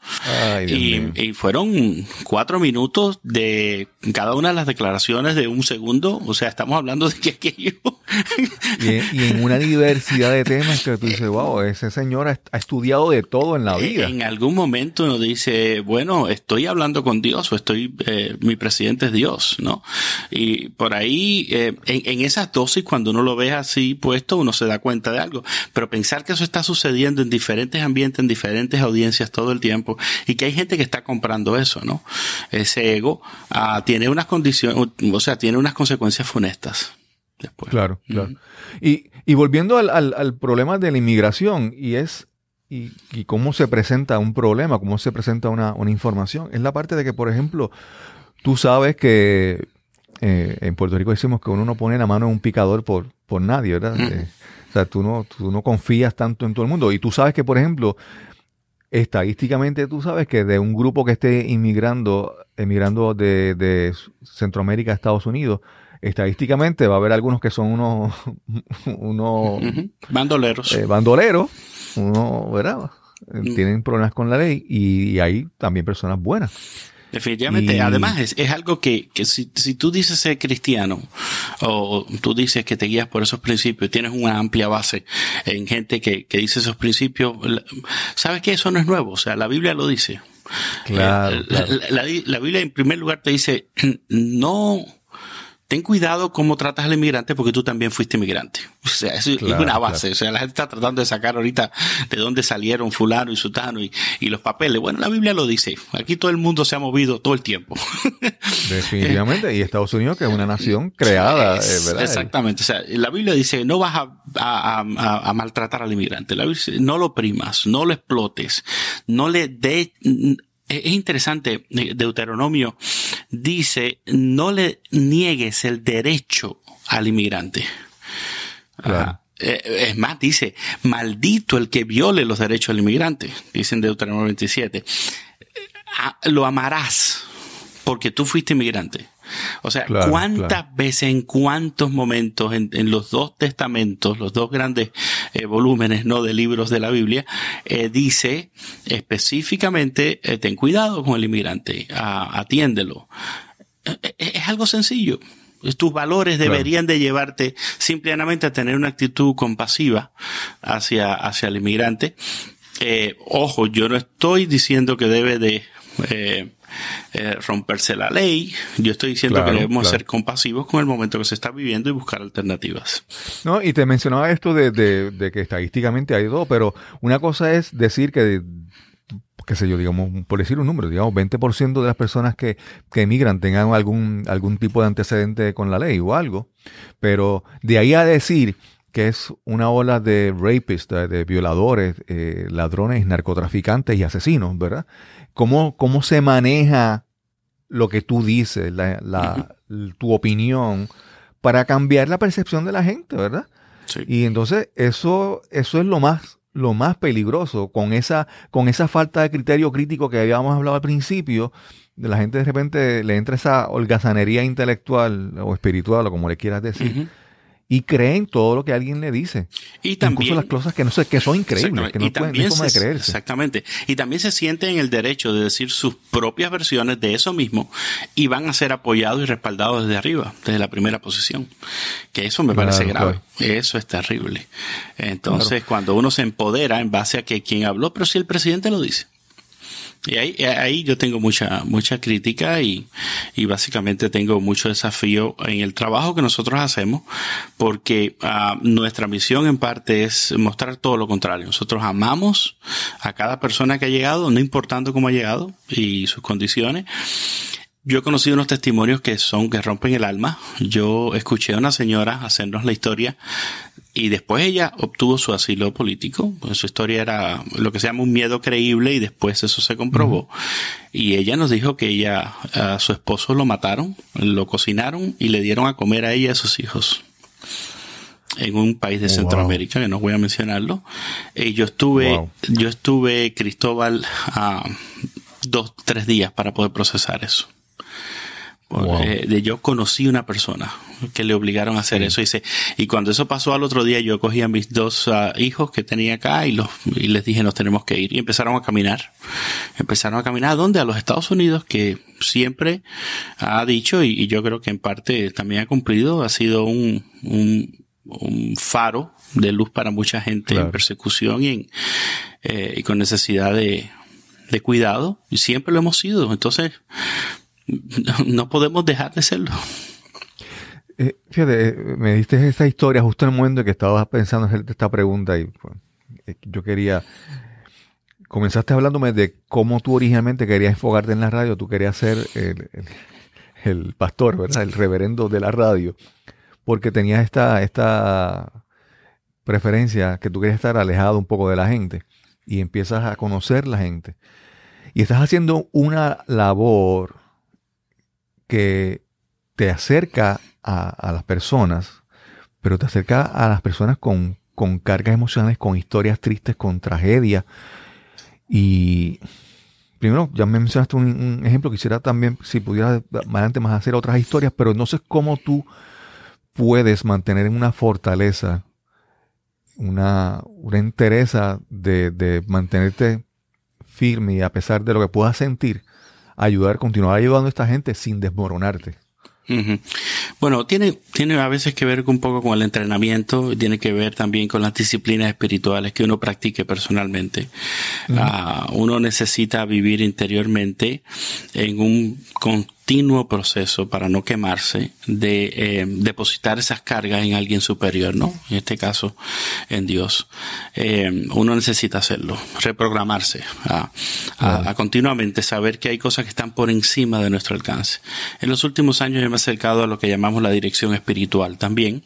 y, y fueron cuatro cuatro minutos de cada una de las declaraciones de un segundo. O sea, estamos hablando de que aquello y, en una diversidad de temas que tú dices, wow, ese señor ha, estudiado de todo en la vida. En algún momento uno dice, bueno, estoy hablando con Dios o estoy, eh, mi presidente es Dios, ¿no? Y por ahí, eh, en, en esas dosis, cuando uno lo ve así puesto, uno se da cuenta de algo. Pero pensar que eso está sucediendo en diferentes ambientes, en diferentes audiencias todo el tiempo, y que hay gente que está comprando eso, ¿no? Ese ego ah, tiene unas condiciones, o sea, tiene unas consecuencias funestas. Después. Claro, claro. y, y, volviendo al, al, al, problema de la inmigración, y es y, y, cómo se presenta un problema, cómo se presenta una, una, información, es la parte de que, por ejemplo, tú sabes que eh, en Puerto Rico decimos que uno no pone la mano en un picador por, por nadie, ¿verdad? Eh, o sea, tú no, tú no confías tanto en todo el mundo. Y tú sabes que, por ejemplo, estadísticamente tú sabes que de un grupo que esté inmigrando, emigrando de, de Centroamérica a Estados Unidos, estadísticamente va a haber algunos que son unos, unos bandoleros. Eh, bandoleros, uno, ¿verdad? Mm. Tienen problemas con la ley y, y hay también personas buenas. Definitivamente. Y... Además, es, es, algo que, que si, si, tú dices ser cristiano o tú dices que te guías por esos principios, tienes una amplia base en gente que, que dice esos principios, sabes que eso no es nuevo. O sea, la Biblia lo dice. Claro, eh, claro. La, la, la, Biblia en primer lugar te dice, no, ten cuidado cómo tratas al inmigrante porque tú también fuiste inmigrante. O sea, eso claro, es una base. Claro. O sea, la gente está tratando de sacar ahorita de dónde salieron fulano y sutano y, y, los papeles. Bueno, la Biblia lo dice. Aquí todo el mundo se ha movido todo el tiempo. Definitivamente. y Estados Unidos, que es una nación creada, es, ¿verdad? Exactamente. O sea, la Biblia dice, no vas a, a, a, a maltratar al inmigrante. La Biblia dice, no lo primas, no lo explotes, no le dé es interesante, Deuteronomio dice, no le niegues el derecho al inmigrante. Claro. Es más, dice, maldito el que viole los derechos del inmigrante, dice en Deuteronomio 27. Lo amarás porque tú fuiste inmigrante. O sea, claro, ¿cuántas claro. veces, en cuántos momentos en, en, los dos testamentos, los dos grandes eh, volúmenes no de libros de la Biblia, eh, dice específicamente, eh, ten cuidado con el inmigrante, a, atiéndelo. Es algo sencillo. Tus valores deberían claro. de llevarte simplemente a tener una actitud compasiva hacia, hacia el inmigrante. ojo, yo no estoy diciendo que debe de eh, romperse la ley. Yo estoy diciendo claro, que debemos claro. ser compasivos con el momento que se está viviendo y buscar alternativas. No, y te mencionaba esto de, de, de que estadísticamente hay dos, pero una cosa es decir que qué sé yo, digamos, por decir un número, digamos, 20% de las personas que, que emigran tengan algún, algún tipo de antecedente con la ley o algo, pero de ahí a decir que es una ola de rapists, de, de violadores, eh, ladrones, narcotraficantes y asesinos, ¿verdad? ¿Cómo, cómo se maneja lo que tú dices, la, la, tu opinión, para cambiar la percepción de la gente, ¿verdad? Sí. Y entonces eso, eso es lo más, lo más peligroso, con esa, con esa falta de criterio crítico que habíamos hablado al principio, de la gente de repente le entra esa holgazanería intelectual o espiritual, o como le quieras decir. Uh -huh y creen todo lo que alguien le dice. Y también, Incluso las cosas que no sé, que son increíbles, que no, pueden, se, de creerse. Exactamente. Y también se sienten en el derecho de decir sus propias versiones de eso mismo y van a ser apoyados y respaldados desde arriba, desde la primera posición. Que eso me parece grave. Claro. Eso es terrible. Entonces, claro. cuando uno se empodera en base a que quien habló, pero si el presidente lo dice. Y ahí, ahí yo tengo mucha, mucha crítica y, y básicamente tengo mucho desafío en el trabajo que nosotros hacemos porque uh, nuestra misión en parte es mostrar todo lo contrario. Nosotros amamos a cada persona que ha llegado, no importando cómo ha llegado y sus condiciones. Yo he conocido unos testimonios que son, que rompen el alma. Yo escuché a una señora hacernos la historia y después ella obtuvo su asilo político. Pues su historia era lo que se llama un miedo creíble y después eso se comprobó. Uh -huh. Y ella nos dijo que ella, a su esposo lo mataron, lo cocinaron y le dieron a comer a ella y a sus hijos en un país de oh, Centroamérica, wow. que no voy a mencionarlo. Y yo estuve, wow. yo estuve, Cristóbal, uh, dos, tres días para poder procesar eso. Wow. Eh, de yo conocí una persona que le obligaron a hacer sí. eso. Y, dice, y cuando eso pasó al otro día, yo cogí a mis dos uh, hijos que tenía acá y, los, y les dije, nos tenemos que ir. Y empezaron a caminar. Empezaron a caminar. ¿A dónde? A los Estados Unidos, que siempre ha dicho, y, y yo creo que en parte también ha cumplido, ha sido un, un un faro de luz para mucha gente en persecución y, eh, y con necesidad de, de cuidado. Y siempre lo hemos sido. Entonces, no podemos dejar de serlo. Eh, fíjate, eh, me diste esta historia justo en el momento en que estabas pensando en esta pregunta y pues, eh, yo quería... Comenzaste hablándome de cómo tú originalmente querías enfocarte en la radio, tú querías ser el, pastor, ¿verdad? El reverendo de la radio, porque tenías esta, esta preferencia que tú querías estar alejado un poco de la gente y empiezas a conocer la gente. Y estás haciendo una labor que te acerca a, las personas, pero te acerca a las personas con, con cargas emocionales, con historias tristes, con tragedias. Y primero, ya me mencionaste un, ejemplo, quisiera también, si pudiera más adelante más hacer otras historias, pero no sé cómo tú puedes mantener en una fortaleza, una, una entereza de, de mantenerte firme y a pesar de lo que puedas sentir, ayudar, continuar ayudando a esta gente sin desmoronarte. Bueno, tiene, tiene a veces que ver un poco con el entrenamiento, tiene que ver también con las disciplinas espirituales que uno practique personalmente. Ah, uno necesita vivir interiormente en un continuo proceso para no quemarse de eh, depositar esas cargas en alguien superior, ¿no? En este caso, en Dios. Eh, uno necesita hacerlo, reprogramarse, a, a, continuamente saber que hay cosas que están por encima de nuestro alcance. En los últimos años me he acercado a lo que llamamos la dirección espiritual también.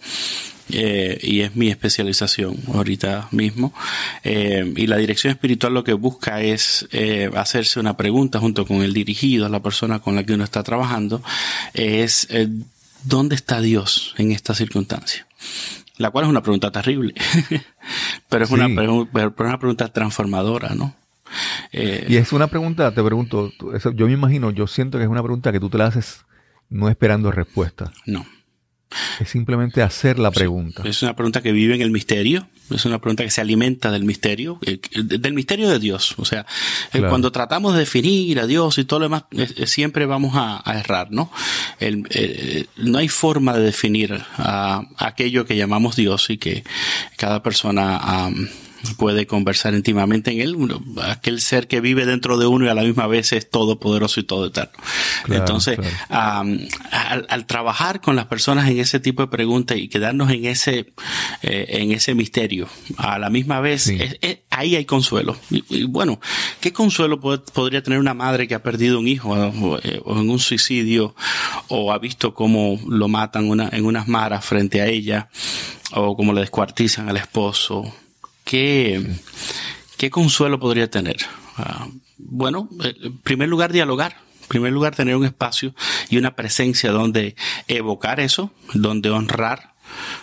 Eh, y es mi especialización ahorita mismo. Eh, y la dirección espiritual lo que busca es eh, hacerse una pregunta junto con el dirigido, la persona con la que uno está trabajando, es ¿dónde está Dios en esta circunstancia? La cual es una pregunta terrible, pero es una, pero una pregunta transformadora, ¿no? y es una pregunta, te pregunto, yo me imagino, yo siento que es una pregunta que tú te la haces no esperando respuesta. No. Es simplemente hacer la pregunta. es una pregunta que vive en el misterio, es una pregunta que se alimenta del misterio, eh, del misterio de Dios. O sea, eh, cuando tratamos de definir a Dios y todo lo demás, eh, siempre vamos a, errar, ¿no? no hay forma de definir a, aquello que llamamos Dios y que cada persona puede conversar íntimamente en él, aquel ser que vive dentro de uno y a la misma vez es todopoderoso y todo eterno. Entonces, al, trabajar con las personas en ese tipo de preguntas y quedarnos en ese, eh, en ese misterio, a la misma vez, ahí hay consuelo. Y, bueno, ¿qué consuelo podría tener una madre que ha perdido un hijo eh, o, en un suicidio o ha visto cómo lo matan una, en unas maras frente a ella? o cómo le descuartizan al esposo, ¿qué, consuelo podría tener? Ah, bueno, en primer lugar, dialogar. En primer lugar, tener un espacio y una presencia donde evocar eso, donde honrar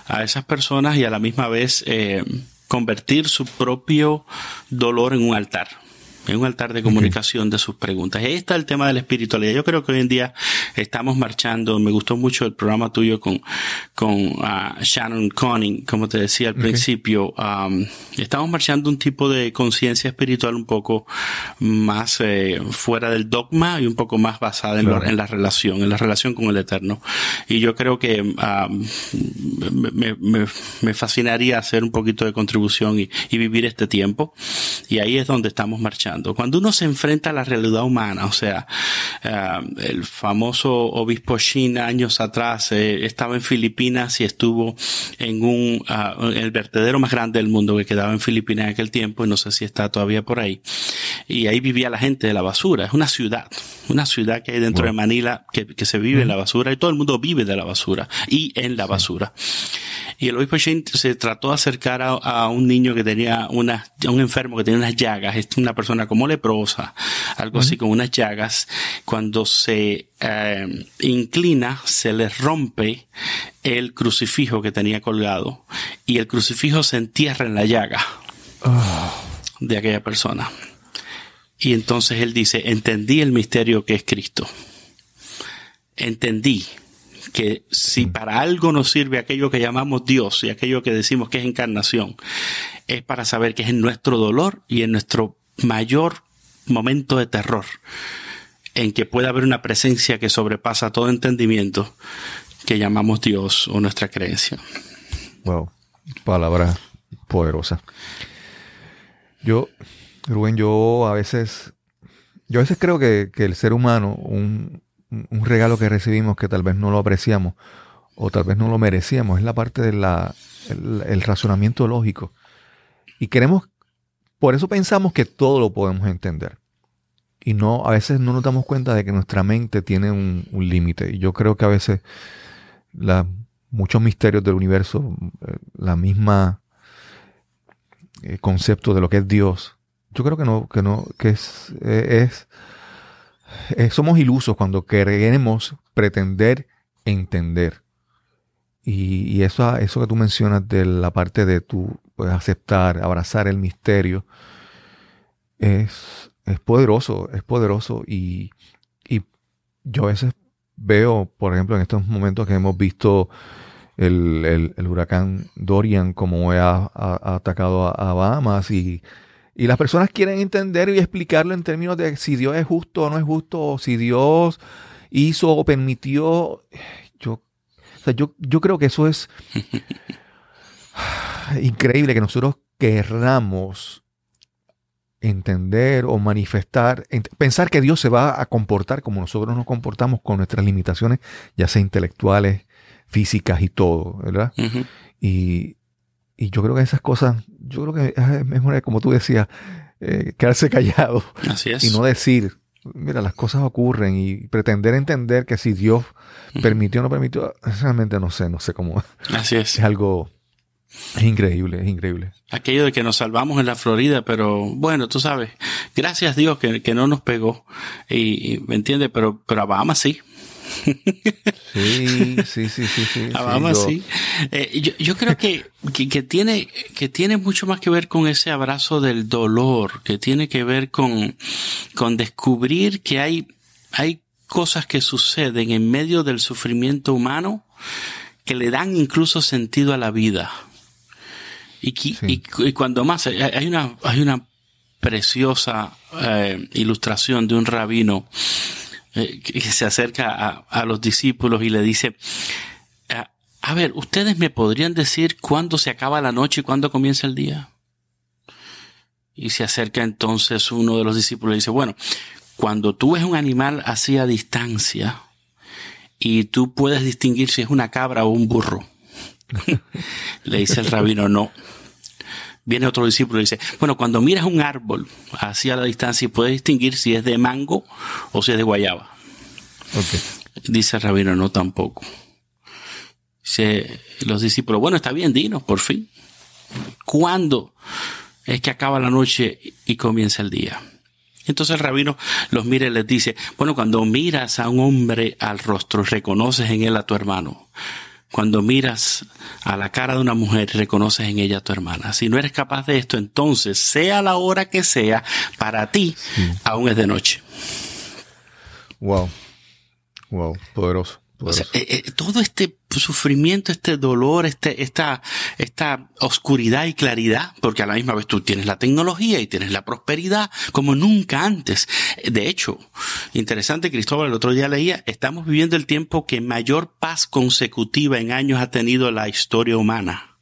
a esas personas y a la misma vez eh, convertir su propio dolor en un altar en un altar de comunicación de sus preguntas. Ahí está el tema de la espiritualidad. Yo creo que hoy en día estamos marchando, me gustó mucho el programa tuyo con, con ah, Shannon Conning, como te decía al principio, estamos marchando un tipo de conciencia espiritual un poco más eh, fuera del dogma y un poco más basada en, en, la relación, en la relación con el Eterno. Y yo creo que me, me, me, fascinaría hacer un poquito de contribución y, y vivir este tiempo. Y ahí es donde estamos marchando. Cuando uno se enfrenta a la realidad humana, o sea, eh, el famoso obispo Shin años atrás eh, estaba en Filipinas y estuvo en un, ah, el vertedero más grande del mundo que quedaba en Filipinas en aquel tiempo y no sé si está todavía por ahí. Y ahí vivía la gente de la basura. Es una ciudad, una ciudad que hay dentro de Manila que, se vive en la basura y todo el mundo vive de la basura y en la basura. Y el obispo Shin se trató de acercar a, un niño que tenía una, un enfermo que tenía unas llagas, es una persona como leprosa, algo así con unas llagas. Cuando se eh, inclina, se le rompe el crucifijo que tenía colgado y el crucifijo se entierra en la llaga ah. de aquella persona. Y entonces él dice, entendí el misterio que es Cristo. Entendí que si para algo nos sirve aquello que llamamos Dios y aquello que decimos que es encarnación, es para saber que es en nuestro dolor y en nuestro mayor momento de terror, en que puede haber una presencia que sobrepasa todo entendimiento que llamamos Dios o nuestra creencia. Wow, palabra poderosa. Yo, Rubén, yo a veces, yo a veces creo que, el ser humano, un, regalo que recibimos que tal vez no lo apreciamos o tal vez no lo merecíamos, es la parte del el razonamiento lógico. Y queremos, por eso pensamos que todo lo podemos entender. Y no, a veces no nos damos cuenta de que nuestra mente tiene un, límite. Y yo creo que a veces muchos misterios del universo, eh, la misma eh, concepto de lo que es Dios, yo creo que no, que no, que es, eh, es, somos ilusos cuando queremos pretender entender. Y, eso, eso que tú mencionas de la parte de tú pues, aceptar, abrazar el misterio, es, es poderoso, es poderoso y, yo a veces veo, por ejemplo, en estos momentos que hemos visto el, huracán Dorian como ha, atacado a, Bahamas y, las personas quieren entender y explicarlo en términos de si Dios es justo o no es justo, o si Dios hizo o permitió. Yo, yo, yo creo que eso es increíble que nosotros querramos entender o manifestar, pensar que Dios se va a comportar como nosotros nos comportamos con nuestras limitaciones, ya sea intelectuales, físicas y todo, ¿verdad? y, yo creo que esas cosas, yo creo que es mejor, como tú decías, eh, quedarse callado y no decir, mira, las cosas ocurren y pretender entender que si Dios permitió o no permitió, realmente no sé, no sé cómo. Así es. Es algo es increíble, es increíble. Aquello de que nos salvamos en la Florida, pero bueno, tú sabes, gracias a Dios que, no nos pegó. Y, ¿me entiendes? Pero, pero a Bahamas sí. Sí, sí, sí, sí, sí. Sí. Eh, yo, yo, creo que, que, tiene, que tiene mucho más que ver con ese abrazo del dolor, que tiene que ver con, con descubrir que hay, hay cosas que suceden en medio del sufrimiento humano que le dan incluso sentido a la vida. Y, cuando más, hay una, hay una preciosa eh, ilustración de un rabino eh, que se acerca a, los discípulos y le dice, a ver, ¿ustedes me podrían decir cuándo se acaba la noche y cuándo comienza el día? Y se acerca entonces uno de los discípulos y dice, bueno, cuando tú ves un animal así a distancia y tú puedes distinguir si es una cabra o un burro, Le dice el rabino, no. Viene otro discípulo y dice, bueno, cuando miras un árbol así a la distancia puedes distinguir si es de mango o si es de guayaba. Dice el rabino, no tampoco. Dice los discípulos, bueno, está bien, dinos, por fin. ¿Cuándo es que acaba la noche y comienza el día? Entonces el rabino los mira y les dice, bueno, cuando miras a un hombre al rostro, reconoces en él a tu hermano. Cuando miras a la cara de una mujer, reconoces en ella a tu hermana. Si no eres capaz de esto, entonces, sea la hora que sea, para ti, aún es de noche. Wow. Wow, poderoso. Eh, eh, todo este sufrimiento, este dolor, este, esta, esta oscuridad y claridad, porque a la misma vez tú tienes la tecnología y tienes la prosperidad como nunca antes. De hecho, interesante, Cristóbal, el otro día leía, estamos viviendo el tiempo que mayor paz consecutiva en años ha tenido la historia humana.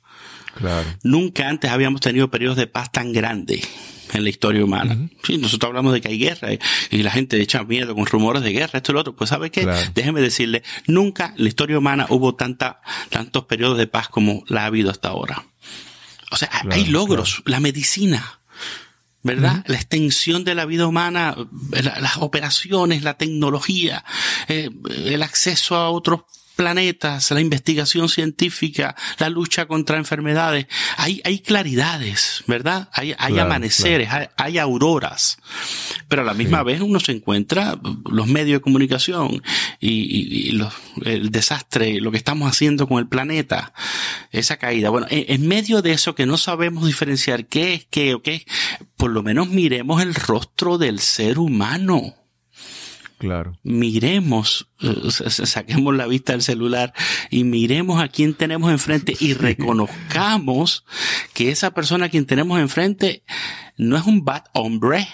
Claro. Nunca antes habíamos tenido periodos de paz tan grandes en la historia humana. Sí, nosotros hablamos de que hay guerra y, la gente echa miedo con rumores de guerra, esto y lo otro. Pues sabe qué, déjeme decirle, nunca en la historia humana hubo tanta, tantos periodos de paz como la ha habido hasta ahora. O sea, hay logros, la medicina. ¿verdad? La extensión de la vida humana, las operaciones, la tecnología, eh, el acceso a otros planetas, la investigación científica, la lucha contra enfermedades, hay, hay claridades, ¿verdad? Hay, hay amaneceres, Hay, auroras, pero a la misma vez uno se encuentra los medios de comunicación y, los, el desastre, lo que estamos haciendo con el planeta, esa caída. Bueno, en, en medio de eso que no sabemos diferenciar qué es qué o qué, por lo menos miremos el rostro del ser humano. Claro. Miremos, eh, saquemos la vista del celular y miremos a quien tenemos enfrente y reconozcamos que esa persona a quien tenemos enfrente no es un bad hombre.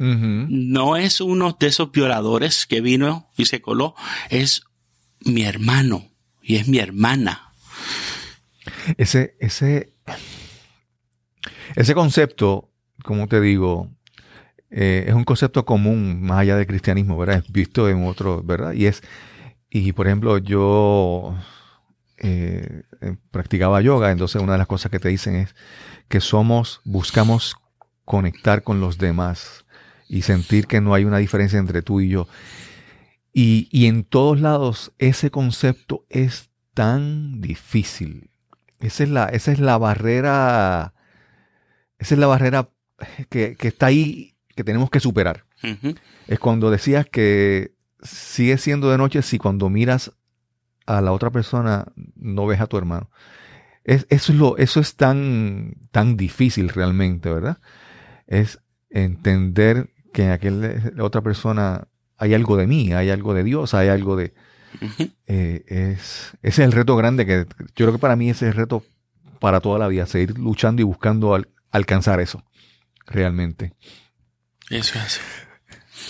No es uno de esos violadores que vino y se coló. Es mi hermano y es mi hermana. Ese, ese, ese concepto, como te digo, eh, es un concepto común más allá del cristianismo, ¿verdad? Es visto en otros, ¿verdad? Y es, y por ejemplo, yo eh, eh, practicaba yoga, entonces una de las cosas que te dicen es que somos, buscamos conectar con los demás y sentir que no hay una diferencia entre tú y yo. Y, y en todos lados ese concepto es tan difícil. Esa es la, esa es la barrera, esa es la barrera que, que está ahí, que tenemos que superar. Es cuando decías que sigue siendo de noche si cuando miras a la otra persona no ves a tu hermano. Es, eso, es lo, eso es tan, tan difícil realmente, ¿verdad? Es entender que en aquella otra persona hay algo de mí, hay algo de Dios, hay algo de... Eh, es, ese es el reto grande que yo creo que para mí ese es el reto para toda la vida, seguir luchando y buscando alcanzar eso, realmente. Eso es.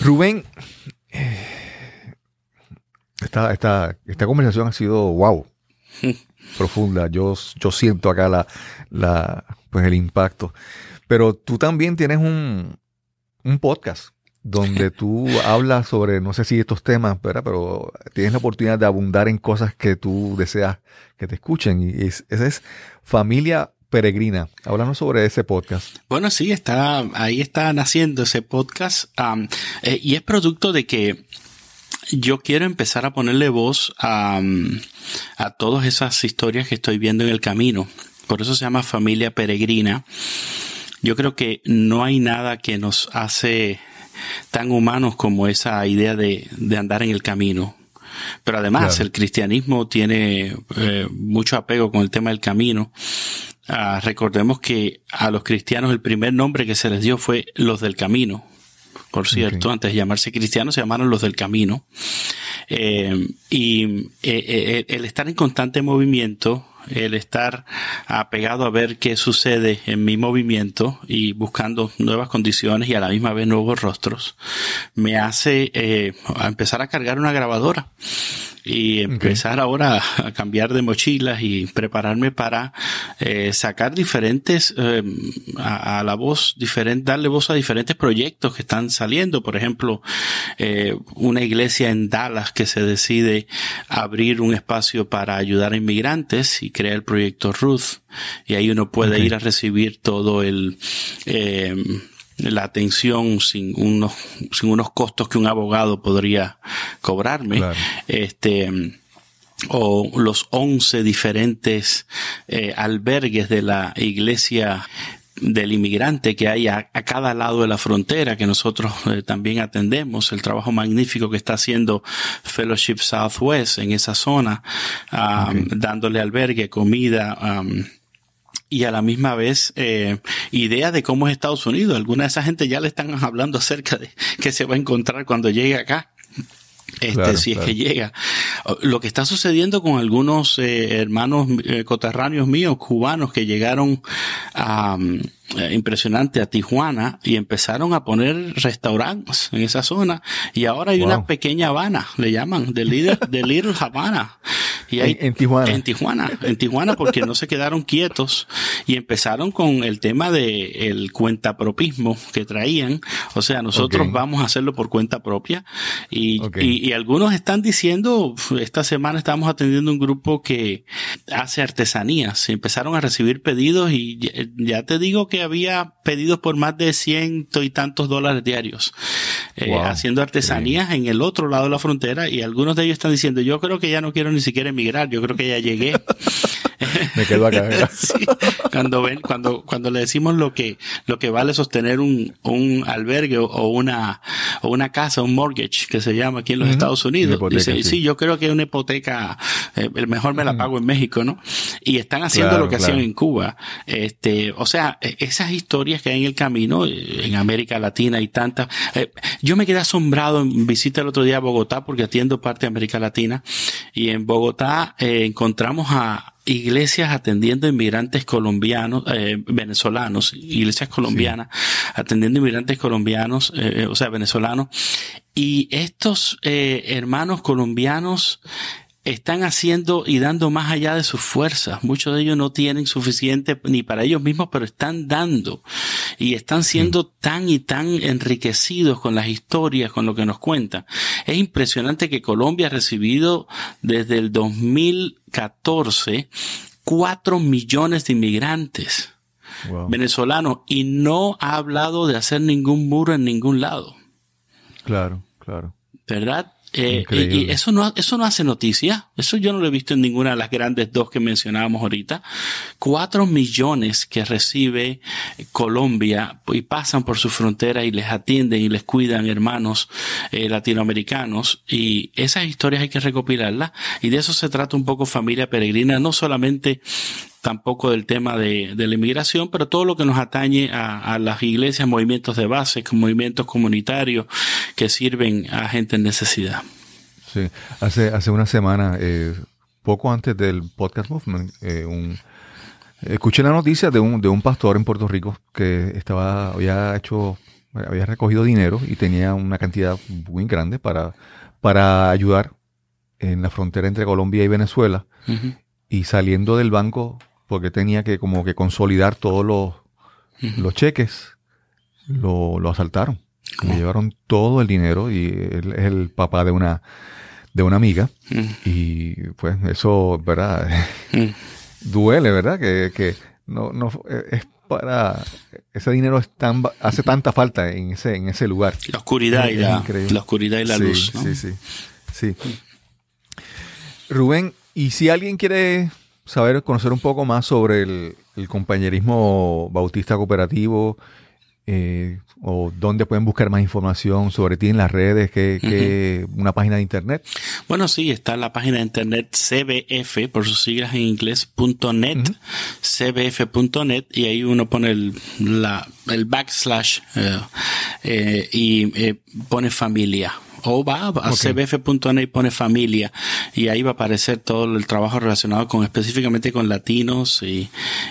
Rubén, eh, esta, esta, esta conversación ha sido wow, profunda. Yo, yo siento acá la, la, pues el impacto. Pero tú también tienes un, un podcast donde tú hablas sobre, no sé si estos temas, ¿verdad? pero tienes la oportunidad de abundar en cosas que tú deseas que te escuchen. Y ese es Familia Peregrina. Háblanos sobre ese podcast. Bueno, sí, está, ahí está naciendo ese podcast eh, y es producto de que yo quiero empezar a ponerle voz a, a todas esas historias que estoy viendo en el camino. Por eso se llama familia peregrina. Yo creo que no hay nada que nos hace tan humanos como esa idea de, de andar en el camino. Pero además el cristianismo tiene eh, mucho apego con el tema del camino. Ah, recordemos que a los cristianos el primer nombre que se les dio fue los del camino. Por cierto, antes de llamarse cristianos se llamaron los del camino. Eh, y eh, eh, el estar en constante movimiento, el estar apegado a ver qué sucede en mi movimiento y buscando nuevas condiciones y a la misma vez nuevos rostros, me hace empezar a cargar una grabadora y empezar ahora a cambiar de mochilas y prepararme para eh, sacar diferentes eh, a, la voz diferente darle voz a diferentes proyectos que están saliendo. Por ejemplo eh, una iglesia en Dallas que se decide abrir un espacio para ayudar a inmigrantes y crea el proyecto Ruth. Y ahí uno puede ir a recibir todo el eh, la atención sin unos, sin unos costos que un abogado podría cobrarme. Este, o los once diferentes eh, albergues de la iglesia del inmigrante que hay a, cada lado de la frontera que nosotros eh, también atendemos, el trabajo magnífico que está haciendo Fellowship Southwest en esa zona, um, dándole albergue, comida, um, y a la misma vez eh, idea de cómo es Estados Unidos. Alguna de esa gente ya le están hablando acerca de qué se va a encontrar cuando llegue acá. Este, si es que llega. Lo que está sucediendo con algunos eh, hermanos eh, coterráneos míos, cubanos, que llegaron a, eh, impresionante a Tijuana y empezaron a poner restaurantes en esa zona y ahora hay una pequeña Habana, le llaman, de Little, de Little Havana. Y hay, en, Tijuana. En Tijuana, en Tijuana porque no se quedaron quietos y empezaron con el tema de el cuentapropismo que traían. O sea, nosotros vamos a hacerlo por cuenta propia y, y, y algunos están diciendo, esta semana estamos atendiendo un grupo que hace artesanías. Empezaron a recibir pedidos y ya te digo que había pedidos por más de ciento y tantos dólares diarios, eh, haciendo artesanías en el otro lado de la frontera y algunos de ellos están diciendo, yo creo que ya no quiero ni siquiera emigrar, yo creo que ya llegué. Me quedo acá. cuando ven, cuando, cuando le decimos lo que, lo que vale sostener un, un albergue o una, o una casa, un mortgage, que se llama aquí en los Estados Unidos. Dice, sí. yo creo que una hipoteca, eh, el mejor me la pago en México, ¿no? Y están haciendo lo que hacían en Cuba. Este, o sea, e, esas historias que hay en el camino, eh, en América Latina y tantas. Eh, yo me quedé asombrado en visita el otro día a Bogotá porque atiendo parte de América Latina y en Bogotá encontramos a iglesias atendiendo inmigrantes colombianos, eh, venezolanos, iglesias colombianas atendiendo inmigrantes colombianos, eh, o sea, venezolanos. Y estos eh, hermanos colombianos están haciendo y dando más allá de sus fuerzas. Muchos de ellos no tienen suficiente ni para ellos mismos, pero están dando y están siendo tan y tan enriquecidos con las historias, con lo que nos cuentan. Es impresionante que Colombia ha recibido desde el 2014 cuatro millones de inmigrantes venezolanos y no ha hablado de hacer ningún muro en ningún lado. Claro, claro. ¿Verdad? Eh, y, eso no, eso no hace noticia. Eso yo no lo he visto en ninguna de las grandes dos que mencionábamos ahorita. Cuatro millones que recibe Colombia y pasan por su frontera y les atienden y les cuidan hermanos eh, latinoamericanos. Y esas historias hay que recopilarlas. Y de eso se trata un poco familia peregrina, no solamente tampoco del tema de, la inmigración, pero todo lo que nos atañe a, las iglesias, movimientos de base, movimientos comunitarios que sirven a gente en necesidad. Sí, hace, hace una semana, eh, poco antes del podcast movement, eh, un, escuché la noticia de un, de un pastor en Puerto Rico que estaba, había hecho, había recogido dinero y tenía una cantidad muy grande para, para ayudar en la frontera entre Colombia y Venezuela. Y saliendo del banco porque tenía que como que consolidar todos los, los cheques, lo, lo asaltaron. Le llevaron todo el dinero y él es el papá de una, de una amiga. Y pues eso, ¿verdad? Duele, ¿verdad? Que, que no, no es para ese dinero es tan, hace tanta falta en ese, en ese lugar. La oscuridad y la, la, oscuridad y la luz. Sí, sí, sí. Rubén, y si alguien quiere saber, conocer un poco más sobre el, compañerismo bautista cooperativo, eh, o dónde pueden buscar más información sobre ti en las redes, que, una página de internet. Bueno, sí, está la página de internet cbf, por sus siglas en inglés, .net, cbf.net, y ahí uno pone el, la, el backslash eh, eh, y pone familia o va a cbf.net y pone familia y ahí va a aparecer todo el trabajo relacionado con específicamente con latinos y,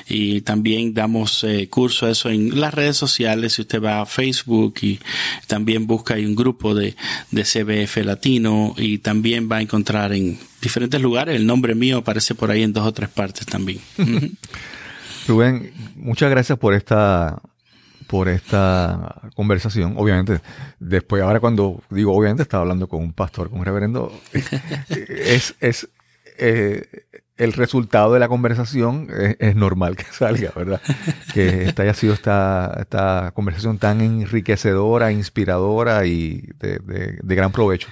y también damos eh, curso a eso en las redes sociales. Si usted va a Facebook y también busca hay un grupo de, de CBF latino y también va a encontrar en diferentes lugares. El nombre mío aparece por ahí en dos o tres partes también. Rubén, muchas gracias por esta por esta conversación. Obviamente, después, ahora cuando digo obviamente, estaba hablando con un pastor, con un reverendo, es, es eh, el resultado de la conversación es, normal que salga, ¿verdad? Que esta haya sido esta, esta conversación tan enriquecedora, inspiradora y de, de, gran provecho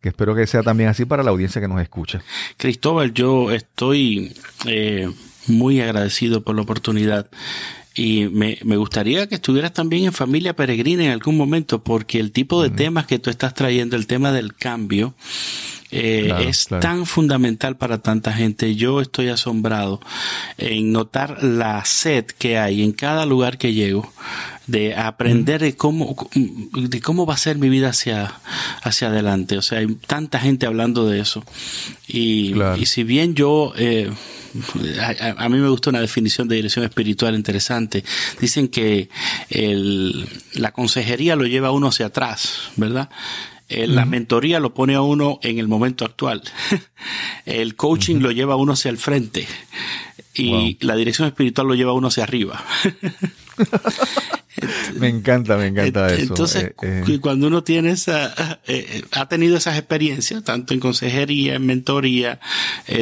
que espero que sea también así para la audiencia que nos escucha. Cristóbal, yo estoy eh, muy agradecido por la oportunidad y me, me, gustaría que estuvieras también en familia peregrina en algún momento, porque el tipo de temas que tú estás trayendo, el tema del cambio, eh, es tan fundamental para tanta gente. Yo estoy asombrado en notar la sed que hay en cada lugar que llego de aprender de cómo, de cómo va a ser mi vida hacia, hacia adelante. O sea, hay tanta gente hablando de eso. Y, y si bien yo, eh, a, mí me gusta una definición de dirección espiritual interesante. Dicen que el, la consejería lo lleva uno hacia atrás, ¿verdad? Eh, la mentoría lo pone a uno en el momento actual. el coaching lo lleva a uno hacia el frente. Y la dirección espiritual lo lleva a uno hacia arriba. me encanta, me encanta eso. Entonces, eh, eh. cuando uno tiene esa, eh, ha tenido esas experiencias, tanto en consejería, en mentoría,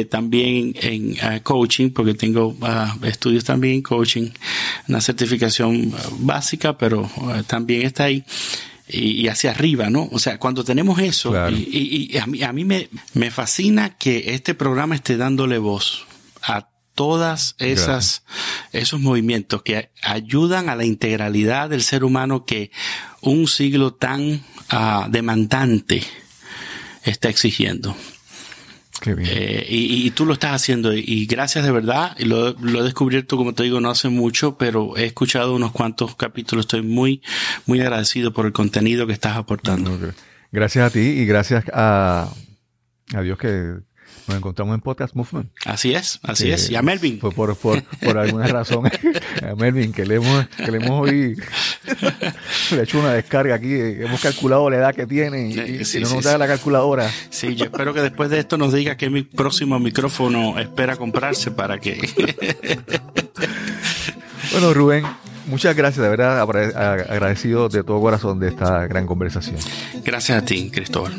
también en coaching, porque tengo ah, estudios también en coaching, una certificación básica, pero también está ahí. Y, hacia arriba, ¿no? O sea, cuando tenemos eso, y, a mí, a mí me, me fascina que este programa esté dándole voz a todas esas, esos movimientos que ayudan a la integralidad del ser humano que un siglo tan ah, demandante está exigiendo. Eh, y, tú lo estás haciendo y gracias de verdad. Lo, lo, he descubierto, como te digo, no hace mucho, pero he escuchado unos cuantos capítulos. Estoy muy, muy agradecido por el contenido que estás aportando. Gracias a ti y gracias a, a Dios que nos encontramos en Podcast Movement. Así es, así es. Y a Melvin. Fue por, por, por alguna razón. a Melvin, que le hemos, que le hemos oído. le echo una descarga aquí. Hemos calculado la edad que tiene y, si no nos da la calculadora. Sí, yo espero que después de esto nos diga qué mi próximo micrófono espera comprarse para que. bueno, Rubén, muchas gracias, de verdad, agradecido de todo corazón de esta gran conversación. Gracias a ti, Cristóbal.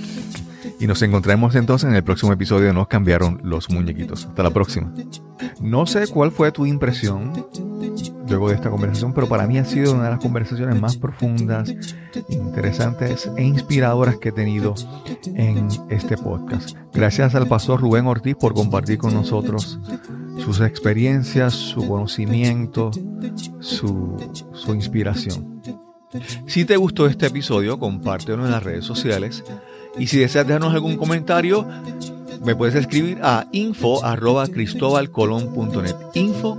Y nos encontraremos entonces en el próximo episodio de Nos cambiaron los muñequitos. Hasta la próxima. No sé cuál fue tu impresión luego de esta conversación, pero para mí ha sido una de las conversaciones más profundas, interesantes e inspiradoras que he tenido en este podcast. Gracias al pastor Rubén Ortiz por compartir con nosotros sus experiencias, su conocimiento, su, su inspiración. Si te gustó este episodio, compártelo en las redes sociales y si deseas dejarnos algún comentario, me puedes escribir a info arroba cristobalcolón.net info